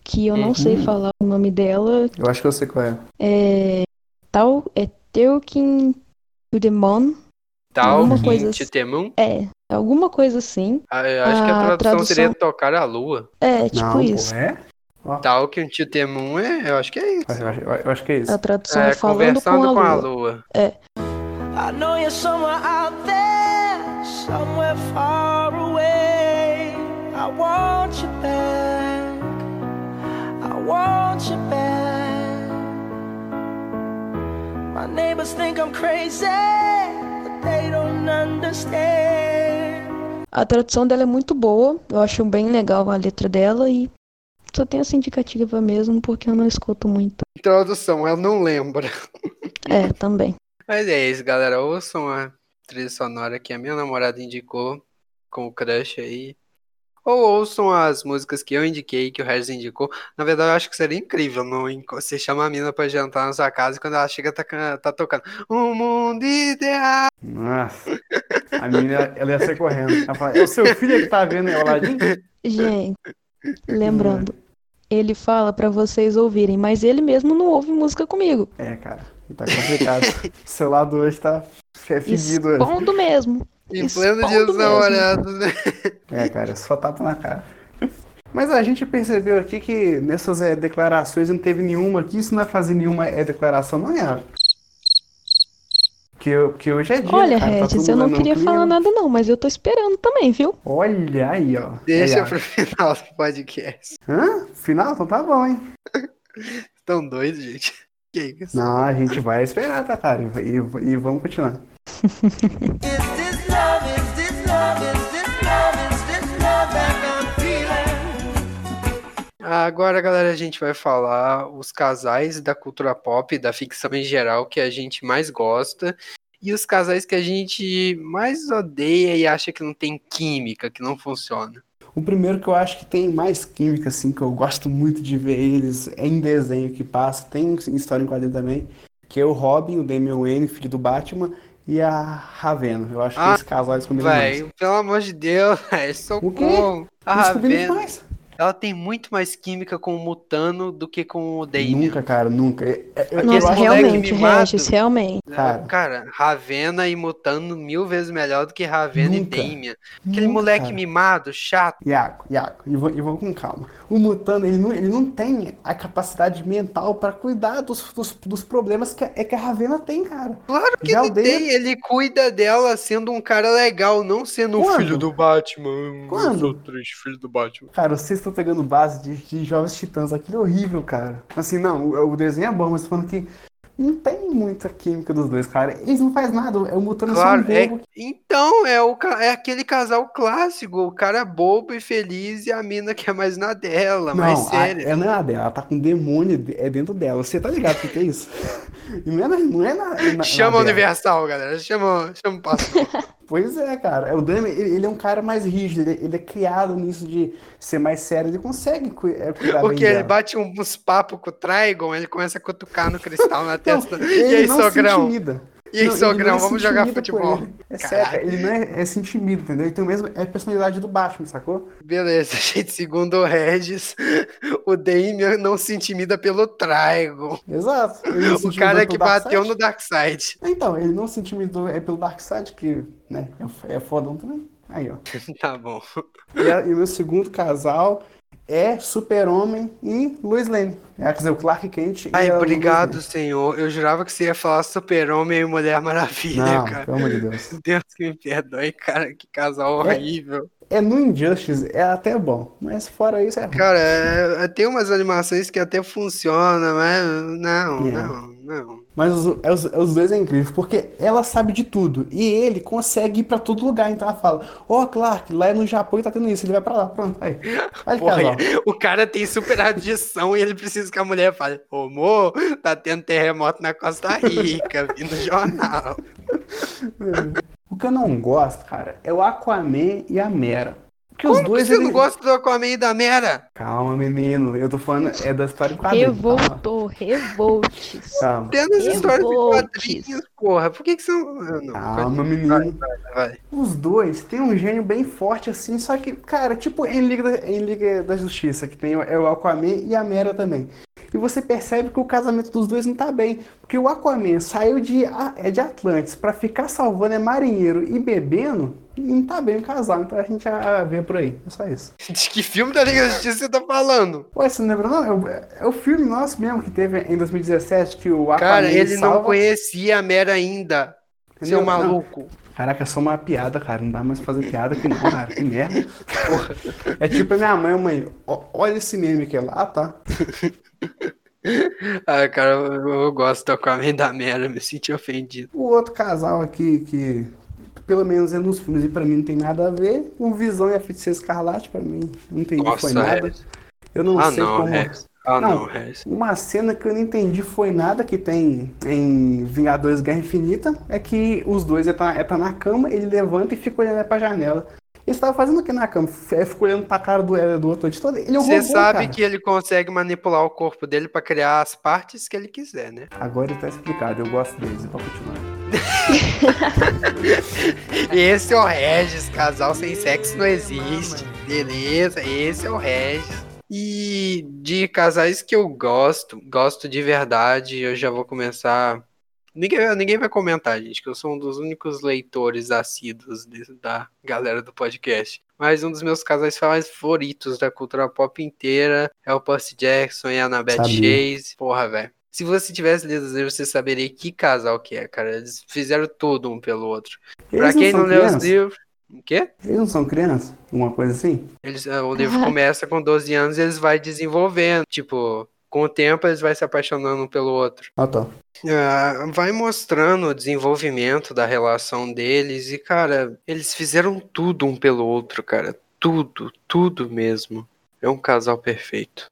Que eu não sei falar o nome dela. Eu acho que eu sei qual é. É. Tal. É Talking Moon. Tal, alguma coisa Quinte, assim. Temum? É. Alguma coisa assim. Ah, eu acho que a A tradução, tradução- seria tocar a lua. É, tipo não, isso. é? Tal, Quinte, Temum é, eu acho que é isso. Eu acho, eu acho que é isso. A tradução É, é falando com conversando a lua. lua. I know you're somewhere out there, somewhere far away. I want you back. I want you back. My neighbors think I'm crazy, but they don't understand. A tradução dela é muito boa. Eu acho bem legal a letra dela e só tem essa indicativa mesmo porque eu não escuto muito. Introdução, ela não lembra. É, também. Mas é isso, galera. Ouçam a trilha sonora que a minha namorada indicou com o crush aí. Ou ouçam as músicas que eu indiquei, que o Regis indicou. Na verdade, eu acho que seria incrível não, você chama a mina pra jantar na sua casa e quando ela chega tá, tá tocando Um mundo ideal. Nossa. A menina, ela ia sair correndo. Ela fala, é o seu filho que tá vendo o Aladdin? Gente, lembrando, ele fala pra vocês ouvirem, mas ele mesmo não ouve música comigo. É, cara. Tá complicado. O celular do hoje tá é fedido. Expondo mesmo. Em pleno dia dos namorados, né? É, cara, só tapa na cara. Mas a gente percebeu aqui que nessas é, declarações não teve nenhuma aqui, isso não é fazer nenhuma é, declaração, não é? Que, eu- que hoje é dia, Olha, cara, tá Regis, todo eu não queria clima. falar nada não, mas eu tô esperando também, viu? Olha aí, ó. Deixa Aí, pro final do podcast. Hã? Final? Então tá bom, hein? Tão doido, gente. Que isso? Não, a gente vai esperar, tá, cara? E, e- e vamos continuar. Agora, galera, a gente vai falar os casais da cultura pop, da ficção em geral, que a gente mais gosta, e os casais que a gente mais odeia e acha que não tem química, que não funciona. O primeiro que eu acho que tem mais química, assim, que eu gosto muito de ver eles é em desenho que passa, tem em história em quadrinho também, que é o Robin, o Damian Wayne, filho do Batman, e a Ravena. Eu acho que Ah, esse casal eles combinam mais. Véi, pelo amor de Deus, véi, O quê? socorro. A Ravena. demais. Ela tem muito mais química com o Mutano do que com o Damien. Nunca, cara, nunca. É- é- eu- Nossa, realmente, mimado. Regis, realmente. Cara. Cara, Ravena e Mutano mil vezes melhor do que Ravena Nunca. e Damien. Aquele Nunca, moleque cara. mimado, chato. Iaco, Iaco, e vou, e vou com calma. O Mutano, ele não, ele não tem a capacidade mental pra cuidar dos, dos, dos problemas que a, é que a Ravena tem, cara. Claro que Já ele odeio. tem, ele cuida dela sendo um cara legal, não sendo o Quando? filho do Batman. Quando? Eu sou triste, filho do Batman. Cara, vocês estão pegando base de, de Jovens Titãs, aquilo é horrível, cara. Assim, não, o, o desenho é bom, mas tô falando que não tem muita química dos dois, cara. Eles não fazem nada, é o Mutano é só um Claro, é, então é, o, é aquele casal clássico, o cara bobo e feliz e a mina que é mais na dela, mais Não, a, séria. ela não é a dela, ela tá com um demônio de- é dentro dela. Você tá ligado o que, que é isso? E Não é na, não é na, na- na Chama a dela. Universal, galera. Chama, chama o pastor. Pois é, cara. O Dami, ele, ele é um cara mais rígido, ele, ele é criado nisso de ser mais sério, ele consegue cu- é, cuidar Porque ele dela. bate um, uns papos com o Trigon, ele começa a cutucar no cristal na Não, testa. ele e aí, não sogrão? E aí, Não, sogrão, não vamos jogar futebol. ele. É sério, ele não é, é se intimida, entendeu? Ele tem o mesmo é a personalidade do Batman, sacou? Beleza, gente. Segundo o Regis, o Damien não se intimida pelo Trigon. Exato. O cara que bateu Darkseid. no Darkseid. Então, ele não se intimidou é pelo Darkseid, que né, é, é fodão também. Aí, ó. Tá bom. E, e o meu segundo casal é Super-Homem e Lois Lane. É, quer dizer, o Clark Kent Ai, obrigado, senhor. Eu jurava que você ia falar Super-Homem e Mulher Maravilha, Não, cara. pelo amor de Deus. Deus que me perdoe, cara. Que casal horrível. É no Injustice, é até bom, mas fora isso é ruim. Cara, é- é- tem umas animações que até funcionam, mas não, É. não, não. Mas os, é os, é os dois é incrível, porque ela sabe de tudo. E ele consegue ir pra todo lugar. Então ela fala: Ó, Clark, lá no Japão tá tendo isso. Ele vai pra lá. Pronto. Aí. Vai Porra, o cara tem super adição e ele precisa que a mulher fale: Ô, amor, tá tendo terremoto na Costa Rica, vi no jornal. O que eu não gosto, cara, é o Aquaman e a Mera. Porque Como os dois. que você não gosta do Aquaman e da Mera? Calma, menino. Eu tô falando. É da história em quadrinhos. Revoltou, revoltes. Calma. Tendo as histórias de Revoltes. quadrinhos, porra. Por que que você não. Não, Calma, vai, menino. vai, vai. Os dois têm um gênio bem forte assim, só que, cara, tipo em Liga da, em Liga da Justiça, que tem o, é o Aquaman e a Mera também. E você percebe que o casamento dos dois não tá bem, porque o Aquaman saiu de, é de Atlantis pra ficar salvando é marinheiro e bebendo, e não tá bem o casal, então a gente já vê por aí. É só isso. De que filme da Liga da Justiça você tá falando? Ué, você não lembra não? É o, é o filme nosso mesmo que teve em 2017, que o Aquaman Cara, ele não salva... conhecia a Mera ainda. Seu Não, não. maluco. Caraca, é só uma piada, cara. Não dá mais pra fazer piada aqui não, cara. Que merda. É tipo a minha mãe, mãe. Olha esse meme que é lá, tá? Ah, cara, eu, eu gosto do Aquaman da Mera, me senti ofendido. O outro casal aqui que, pelo menos é nos filmes e pra mim não tem nada a ver. O Visão e a Feiticeira Escarlate, pra mim, não entendi Nossa, foi nada. Regis. Eu não Ah, sei não, como. Regis. Ah, Não. não, Regis. Uma cena que eu não entendi foi nada que tem em Vingadores Guerra Infinita é que os dois estão tá, tá na cama, ele levanta e fica olhando pra janela. Ele estava fazendo o que na cama? Ficou olhando pra cara do, do outro de todo. Ele é um Você sabe cara. que ele consegue manipular o corpo dele pra criar as partes que ele quiser, né? Agora tá explicado, eu gosto deles, e pra continuar. Esse é o Regis, casal sem sexo não existe. Beleza, esse é o Regis. E de casais que eu gosto, gosto de verdade, eu já vou começar. Ninguém, ninguém vai comentar, gente, que eu sou um dos únicos leitores assíduos da galera do podcast. Mas um dos meus casais favoritos da cultura pop inteira é o Percy Jackson e a Annabeth Sabia. Chase. Porra, velho. Se você tivesse lido os livros, você saberia que casal que é, cara. Eles fizeram tudo um pelo outro. Pra Eles quem são não leu os livros. O quê? Eles não são crianças? Uma coisa assim? Eles, eh, o livro começa com 12 anos e eles vai desenvolvendo. Tipo, com o tempo eles vão se apaixonando um pelo outro. Ah, tá. Ah, vai mostrando o desenvolvimento da relação deles e, cara, eles fizeram tudo um pelo outro, cara. Tudo, tudo mesmo. É um casal perfeito.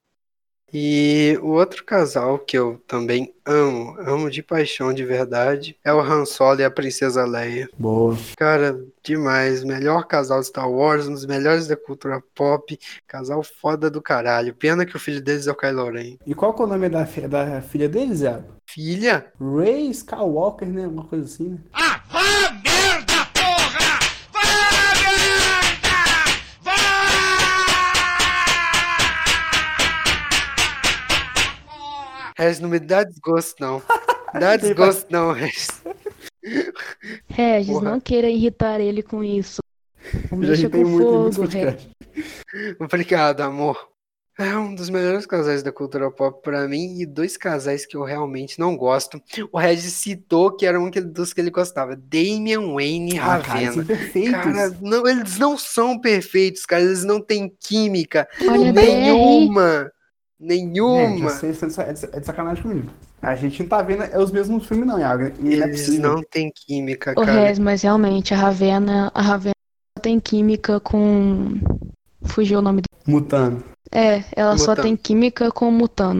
E o outro casal que eu também amo, amo de paixão de verdade, é o Han Solo e a Princesa Leia. Boa. Cara, demais. Melhor casal de Star Wars, um dos melhores da cultura pop. Casal foda do caralho. Pena que o filho deles é o Kylo Ren. E qual que é o nome da, fi- da filha deles, Iago? Filha? Ray Skywalker, né? Uma coisa assim, né? Regis, não me dá desgosto, não. Dá desgosto, não, Regis. Regis, Porra. não queira irritar ele com isso. Não Já mexa com fogo, Regis. Obrigado, amor. É um dos melhores casais da cultura pop pra mim e dois casais que eu realmente não gosto. O Regis citou que era um dos que ele gostava, Damian Wayne e Ah, cara, Ravena. perfeitos. Cara, não, eles não são perfeitos, cara. Eles não têm química Olha, BR. Nenhuma. Gente, vocês estão é de- é de sacanagem comigo. A gente não tá vendo é os mesmos filmes, não, Iago. E não é Eles possível. não têm química, Ô, cara. Regis, mas realmente, a Ravena, a Ravena tem química com. Fugiu o nome dele. Mutando. É, ela só Mutano. tem química com Mutano.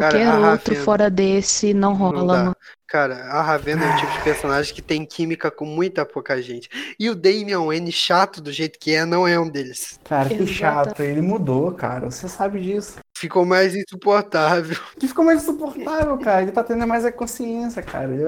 Cara, Qualquer a outro Ravena- fora desse não rola, Não. Cara, a Ravena é o tipo de personagem que tem química com muita pouca gente. E o Damian Wayne, chato do jeito que é, não é um deles. Cara, que chato. Ele mudou, cara. Você sabe disso. Ficou mais insuportável. Que ficou mais insuportável, cara. Ele tá tendo mais a consciência, cara. Ele,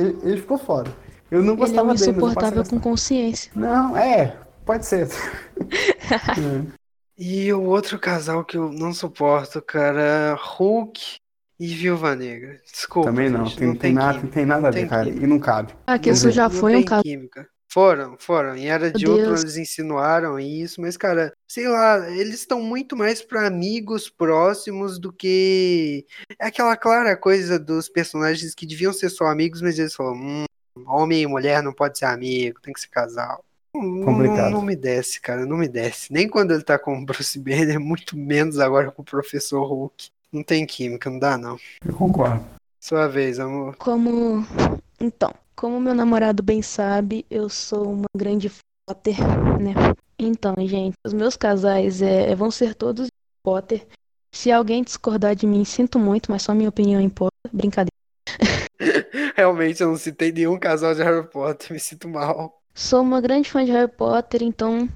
ele- ele ficou foda. Eu não Ele é gostava um dele, mas eu insuportável com consciência. Não, é. Pode ser. E o outro casal que eu não suporto, cara, Hulk e Viúva Negra. Desculpa, Também não. gente, Tem, tem, nada, química. tem nada a ver, cara. química. E não cabe. Ah, que Não isso já Não foi um tem caso. química. Foram, foram. Em Era de Meu Deus. eles insinuaram isso, mas, cara, sei lá, eles estão muito mais pra amigos próximos do que. É aquela clara coisa dos personagens que deviam ser só amigos, mas eles falam: hum, homem e mulher não pode ser amigo, tem que ser casal. Não- Não, Complicado. não me desce, cara, não me desce. Nem quando ele tá com o Bruce Banner, muito menos agora com o Professor Hulk. Não tem química, não dá não. Eu concordo. Sua vez, amor. Como. Então, como meu namorado bem sabe, eu sou uma grande Potter, né? Então, gente, os meus casais é, vão ser todos Potter. Se alguém discordar de mim, sinto muito, mas só minha opinião importa. Brincadeira. Realmente eu não citei nenhum casal de Harry Potter, me sinto mal. Sou uma grande fã de Harry Potter, então.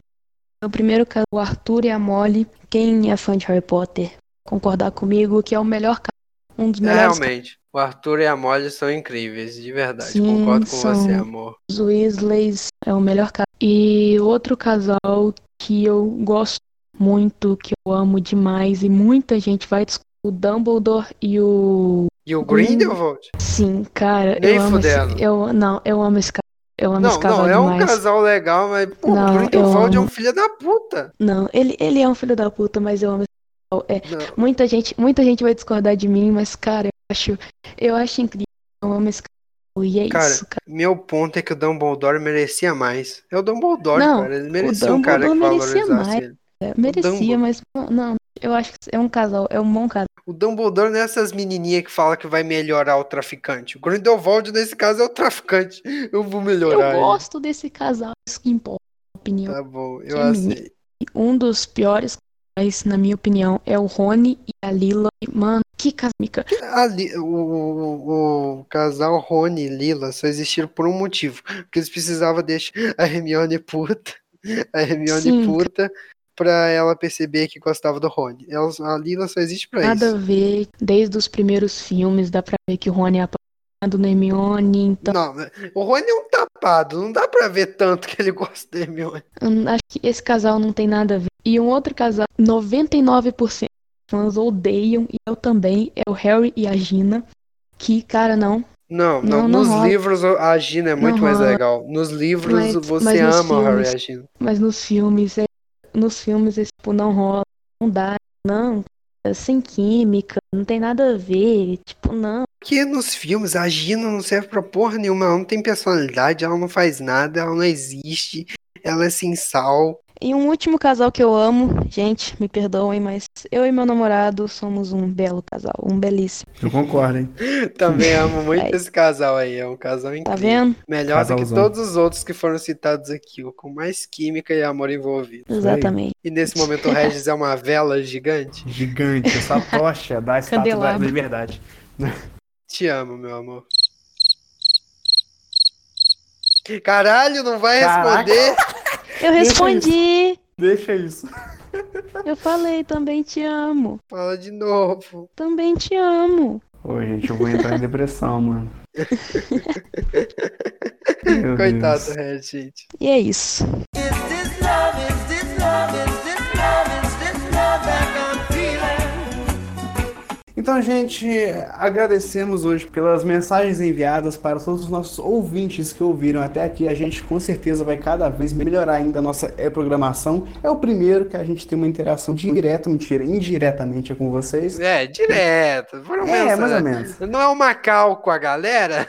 Meu primeiro casal, o Arthur e a Molly. Quem é fã de Harry Potter, concordar comigo que é o melhor casal. Um dos É, melhores realmente, o Arthur e a Molly são incríveis, de verdade. Sim, Concordo com você, amor. Os Weasleys é o melhor casal. E outro casal que eu gosto muito, que eu amo demais, e muita gente vai discutir, o Dumbledore e o. E o Grindelwald? Sim, cara, Nem eu amo esse, eu Não, eu amo esse casal. Eu amo Não, esse casal não, é um demais. casal legal, mas pô, Não, o Grindelwald é um filho da puta. Não, ele, ele é um filho da puta, mas eu amo esse casal. É, Não, muita gente, muita gente vai discordar de mim, mas, cara, eu acho, eu acho incrível. Eu amo esse casal. E é Cara, isso, cara. meu ponto é que o Dumbledore merecia mais. É o Dumbledore, Não, cara. Ele merecia um cara que merecia valorizasse mais. ele. É, merecia, mas não, eu acho que é um casal, é um bom casal. O Dumbledore não é essas menininhas que fala que vai melhorar o traficante. O Grindelwald, nesse caso, é o traficante. Eu vou Eu melhorar ele. gosto desse casal, isso que importa, na opinião. Tá bom, eu menino. aceito. Um dos piores casais, na minha opinião, é o Rony e a Lila. Mano, que casmica. O, o, o casal Rony e Lila só existiram por um motivo. Porque eles precisavam deixar a Hermione puta. A Hermione Sim. puta pra ela perceber que gostava do Rony. Ela, a Lila só existe pra Nada a isso. ver. Desde os primeiros filmes, dá pra ver que o Rony é apaixonado no Hermione. Então, Não, o Rony é um tapado. Não dá pra ver tanto que ele gosta da Hermione. acho que esse casal não tem nada a ver. E um outro casal, 99% dos fãs odeiam, e eu também, é o Harry e a Gina. Que, cara, não. Não, não, Não, não nos rola. livros a Gina é muito Não mais legal. Nos livros Mas- você mas nos ama o Harry e a filmes- Gina. Mas nos filmes, é, nos filmes, esse, tipo, não rola, não dá, não, é sem química, não tem nada a ver, tipo, não. Porque nos filmes a Gina não serve pra porra nenhuma, ela não tem personalidade, ela não faz nada, ela não existe, ela é sem sal. E um último casal que eu amo, gente, me perdoem, mas eu e meu namorado somos um belo casal, um belíssimo, Eu concordo, hein? Também amo muito Aí. esse casal aí, é um casal tá incrível. vendo? Melhor do que todos os outros que foram citados aqui, o com mais química e amor envolvido. Exatamente. E nesse momento o Regis é uma vela gigante. Gigante, essa tocha da estátua da liberdade. Te amo, meu amor. Caralho, não vai Caraca. responder? Eu respondi, Deixa isso. eu falei, também te amo, Fala de novo. também te amo. Ô, gente, eu vou entrar em depressão, mano. Meu Coitado do. Regis, gente. E é isso. Então, gente, agradecemos hoje pelas mensagens enviadas para todos os nossos ouvintes que ouviram até aqui. A gente com certeza vai cada vez melhorar ainda a nossa é, programação. É o primeiro que a gente tem uma interação direta, mentira, indiretamente com vocês. É, direto. Foram É, mensagens. mais ou menos. Não é o Macau com a galera?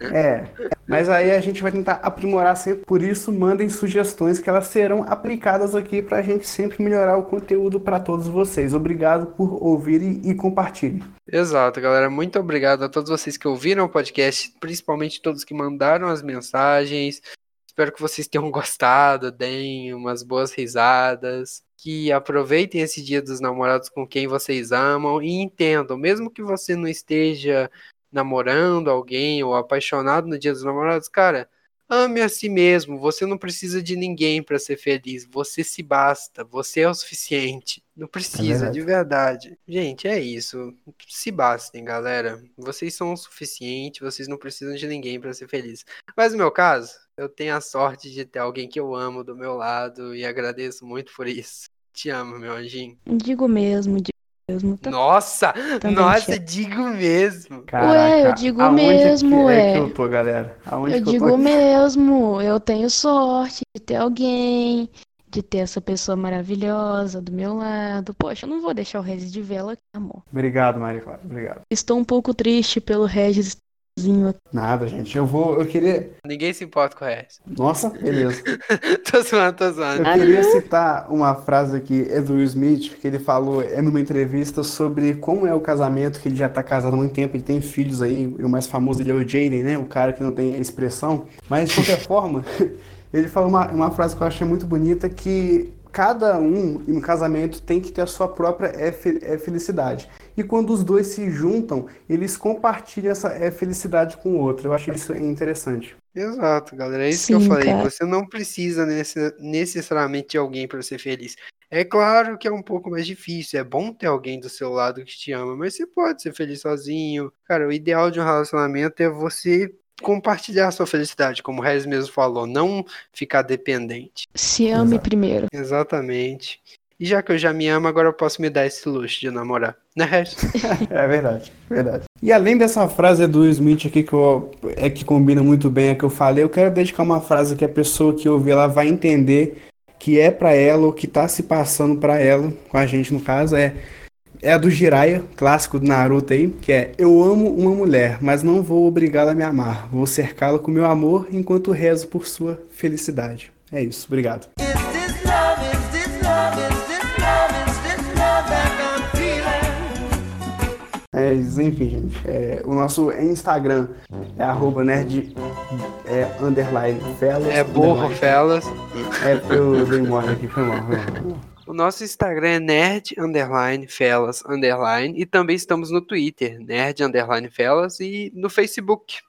É, mas aí a gente vai tentar aprimorar sempre. Por isso, mandem sugestões que elas serão aplicadas aqui para a gente sempre melhorar o conteúdo para todos vocês. Obrigado por ouvirem e compartilhem. Exato, galera. Muito obrigado a todos vocês que ouviram o podcast, principalmente todos que mandaram as mensagens. Espero que vocês tenham gostado, deem umas boas risadas, que aproveitem esse Dia dos Namorados com quem vocês amam e entendam, mesmo que você não esteja namorando alguém ou apaixonado no Dia dos Namorados, cara, ame a si mesmo. Você não precisa de ninguém para ser feliz. Você se basta. Você é o suficiente. Não precisa, verdade. de verdade. Gente, é isso. Se bastem, galera. Vocês são o suficiente. Vocês não precisam de ninguém para ser feliz. Mas no meu caso, eu tenho a sorte de ter alguém que eu amo do meu lado e agradeço muito por isso. Te amo, meu anjinho. Digo mesmo, digo mesmo. Tá- Nossa! Também nossa, digo mesmo. Ué, eu digo aonde mesmo, que é ué. que eu tô, galera? Aonde Eu que eu digo tô? mesmo, eu tenho sorte de ter alguém, de ter essa pessoa maravilhosa do meu lado. Poxa, eu não vou deixar o Regis de vela aqui, amor. Obrigado, Maria Clara. Obrigado. Estou um pouco triste pelo Regis sozinho aqui. Nada, gente. Eu vou. Eu queria. Ninguém se importa com o resto. Nossa, beleza. tô zoando, tô zoando. Eu queria citar uma frase aqui, é do Will Smith, que ele falou é numa entrevista sobre como é o casamento, que ele já tá casado há muito tempo, ele tem filhos aí, e o mais famoso dele é o Jaden, né? O cara que não tem expressão. Mas, de qualquer forma, ele falou uma, uma frase que eu achei muito bonita, que cada um no casamento tem que ter a sua própria é, é felicidade. E quando os dois se juntam, eles compartilham essa é, felicidade com o outro. Eu achei isso interessante. Exato, galera. É isso que eu Sim, falei. cara. Você não precisa necessariamente de alguém para ser feliz. É claro que é um pouco mais difícil. É bom ter alguém do seu lado que te ama, mas você pode ser feliz sozinho. Cara, o ideal de um relacionamento é você compartilhar a sua felicidade, como o Regis mesmo falou, não ficar dependente. Se ame Exato. primeiro. Exatamente. E já que eu já me amo, agora eu posso me dar esse luxo de namorar. Né, Regis? É verdade, verdade. E além dessa frase do Smith aqui que eu, é que combina muito bem a que eu falei, eu quero dedicar uma frase que a pessoa que ouvir ela vai entender que é pra ela ou que tá se passando pra ela, com a gente no caso, é é a do Jiraiya, clássico do Naruto aí, que é Eu amo uma mulher, mas não vou obrigá-la a me amar. Vou cercá-la com meu amor enquanto rezo por sua felicidade. É isso, obrigado. É, isso, enfim, gente. é, o nosso Instagram é arroba nerd é, underline fellas. É burro, felas. É, eu dei mole aqui, foi mal, foi mal. O nosso Instagram é nerd underline felas underline e também estamos no Twitter, nerd underline felas e no Facebook,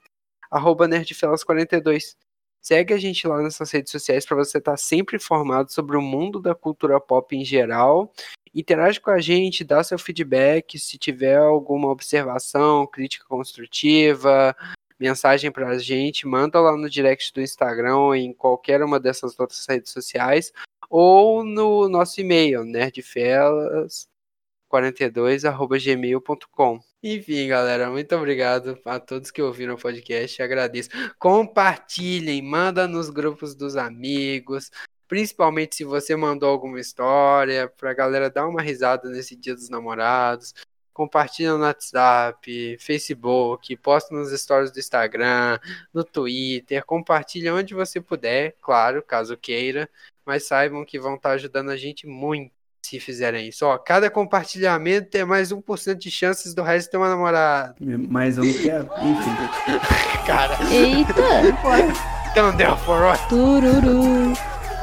arroba nerdfelas42. Segue a gente lá nessas redes sociais para você estar sempre informado sobre o mundo da cultura pop em geral. Interage com a gente, dá seu feedback, se tiver alguma observação, crítica construtiva, mensagem para a gente, manda lá no direct do Instagram ou em qualquer uma dessas outras redes sociais ou no nosso e-mail, nerdfelas42@gmail.com. Enfim, galera, muito obrigado a todos que ouviram o podcast, agradeço. Compartilhem, manda nos grupos dos amigos, principalmente se você mandou alguma história, pra galera dar uma risada nesse Dia dos Namorados. Compartilha no WhatsApp, Facebook, posta nos stories do Instagram, no Twitter, compartilha onde você puder, claro, caso queira mas saibam que vão estar ajudando a gente muito se fizerem isso. Ó, cada compartilhamento tem mais 1% de chances do resto ter uma namorada. Mas eu não quero, enfim. Cara, Eita! então deu for? Tururu!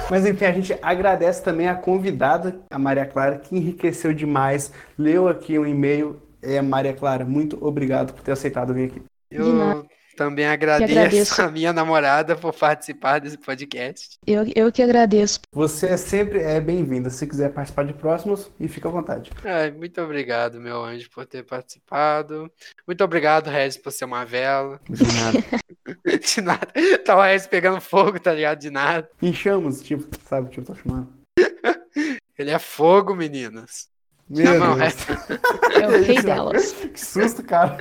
Mas enfim, a gente agradece também a convidada, a Maria Clara, que enriqueceu demais. Leu aqui um e-mail. É, Maria Clara, muito obrigado por ter aceitado vir aqui. Eu. Também agradeço, agradeço. a minha namorada por participar desse podcast. Eu, eu que agradeço. Você é sempre é bem-vinda. Se quiser participar de próximos, e fica à vontade. Ai, muito obrigado, meu anjo, por ter participado. Muito obrigado, Regis, por ser uma vela. De nada. De nada. Tá o Regis pegando fogo, tá ligado? De nada. Enchamos, tipo, sabe o que eu tô chamando? Ele é fogo, meninas. Meu Chama o Deus. resto. É o rei delas. Que susto, cara.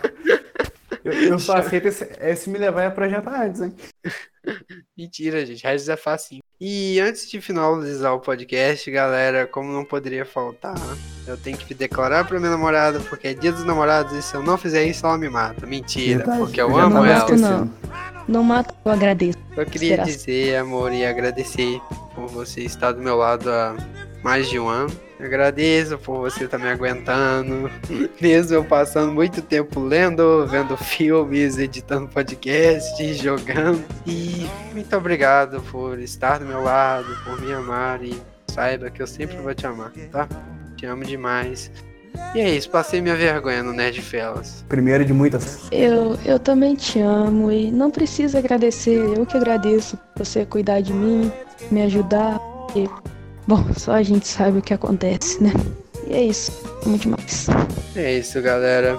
Eu, eu só aceito esse, esse me levar a projetar antes, hein? Mentira, gente. Regis é facinho. E antes de finalizar o podcast, galera, como não poderia faltar, eu tenho que declarar pra minha namorada, porque é dia dos namorados, e se eu não fizer isso, ela me mata. Mentira, Verdade, porque eu eu amo não ela. não. Não mata, eu agradeço. Eu queria Será? dizer, amor, e agradecer por você estar do meu lado há mais de um ano. Agradeço por você estar me aguentando, mesmo eu passando muito tempo lendo, vendo filmes, editando podcast, jogando. E muito obrigado por estar do meu lado, por me amar e saiba que eu sempre vou te amar, tá? Te amo demais. E é isso, passei minha vergonha no Nerd Felas. Primeiro de muitas. Eu, eu também te amo e não precisa agradecer. Eu que agradeço por você cuidar de mim, me ajudar. E, bom, só a gente sabe o que acontece, né? E é isso. Amo demais. É isso, galera.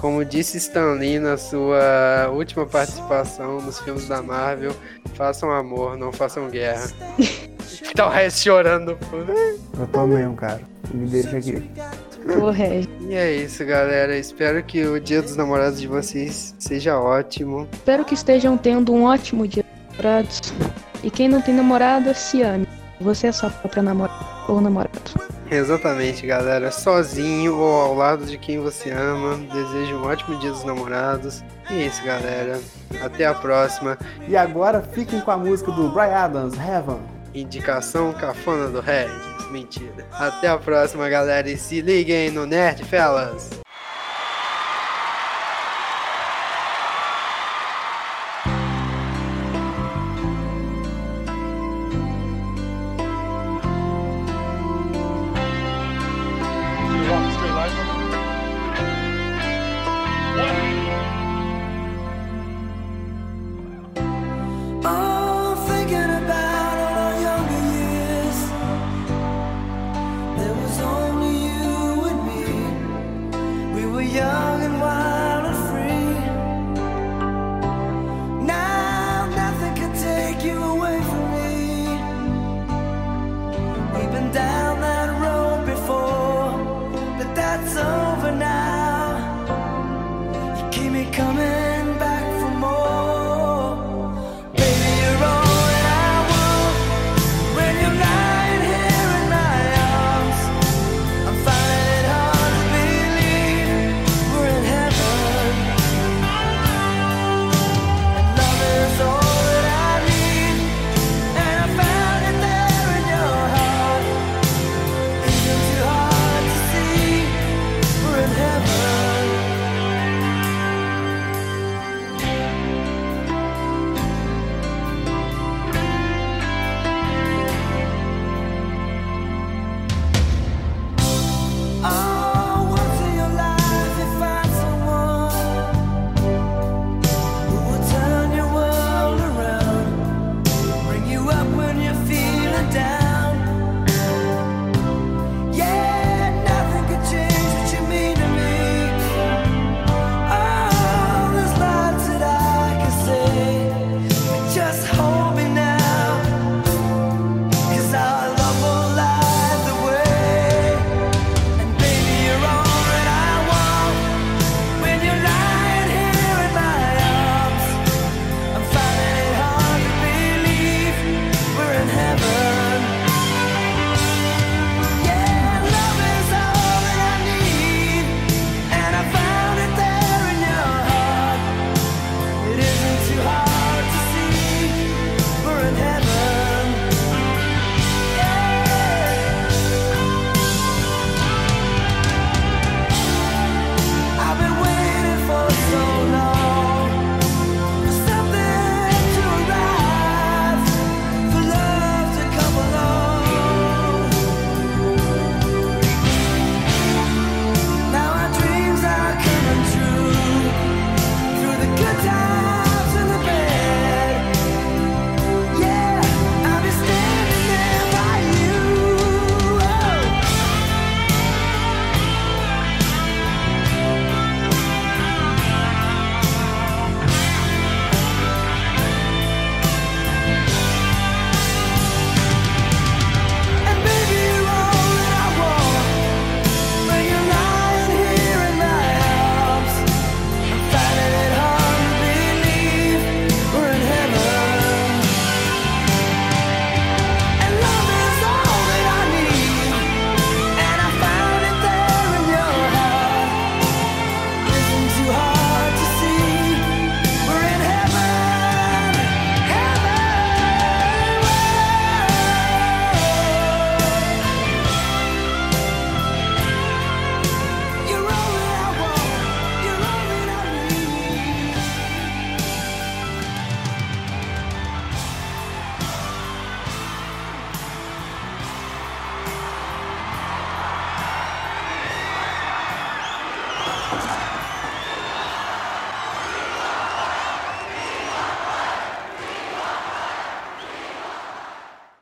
Como disse Stan Lee na sua última participação nos filmes da Marvel, façam amor, não façam guerra. tá o resto chorando. Eu tô mesmo, cara. Me deixa aqui. Regi. E é isso, galera. Espero que o dia dos namorados de vocês seja ótimo. Espero que estejam tendo um ótimo dia, namorados. E quem não tem namorada, se ame. Você é sua própria namorada ou namorado. Exatamente, galera. Sozinho ou ao lado de quem você ama. Desejo um ótimo dia dos namorados. E é isso, galera. Até a próxima. E agora fiquem com a música do Brian Adams, Heaven. Indicação cafona do Regis. Mentira. Até a próxima, galera. E se liguem no Nerd Fellas.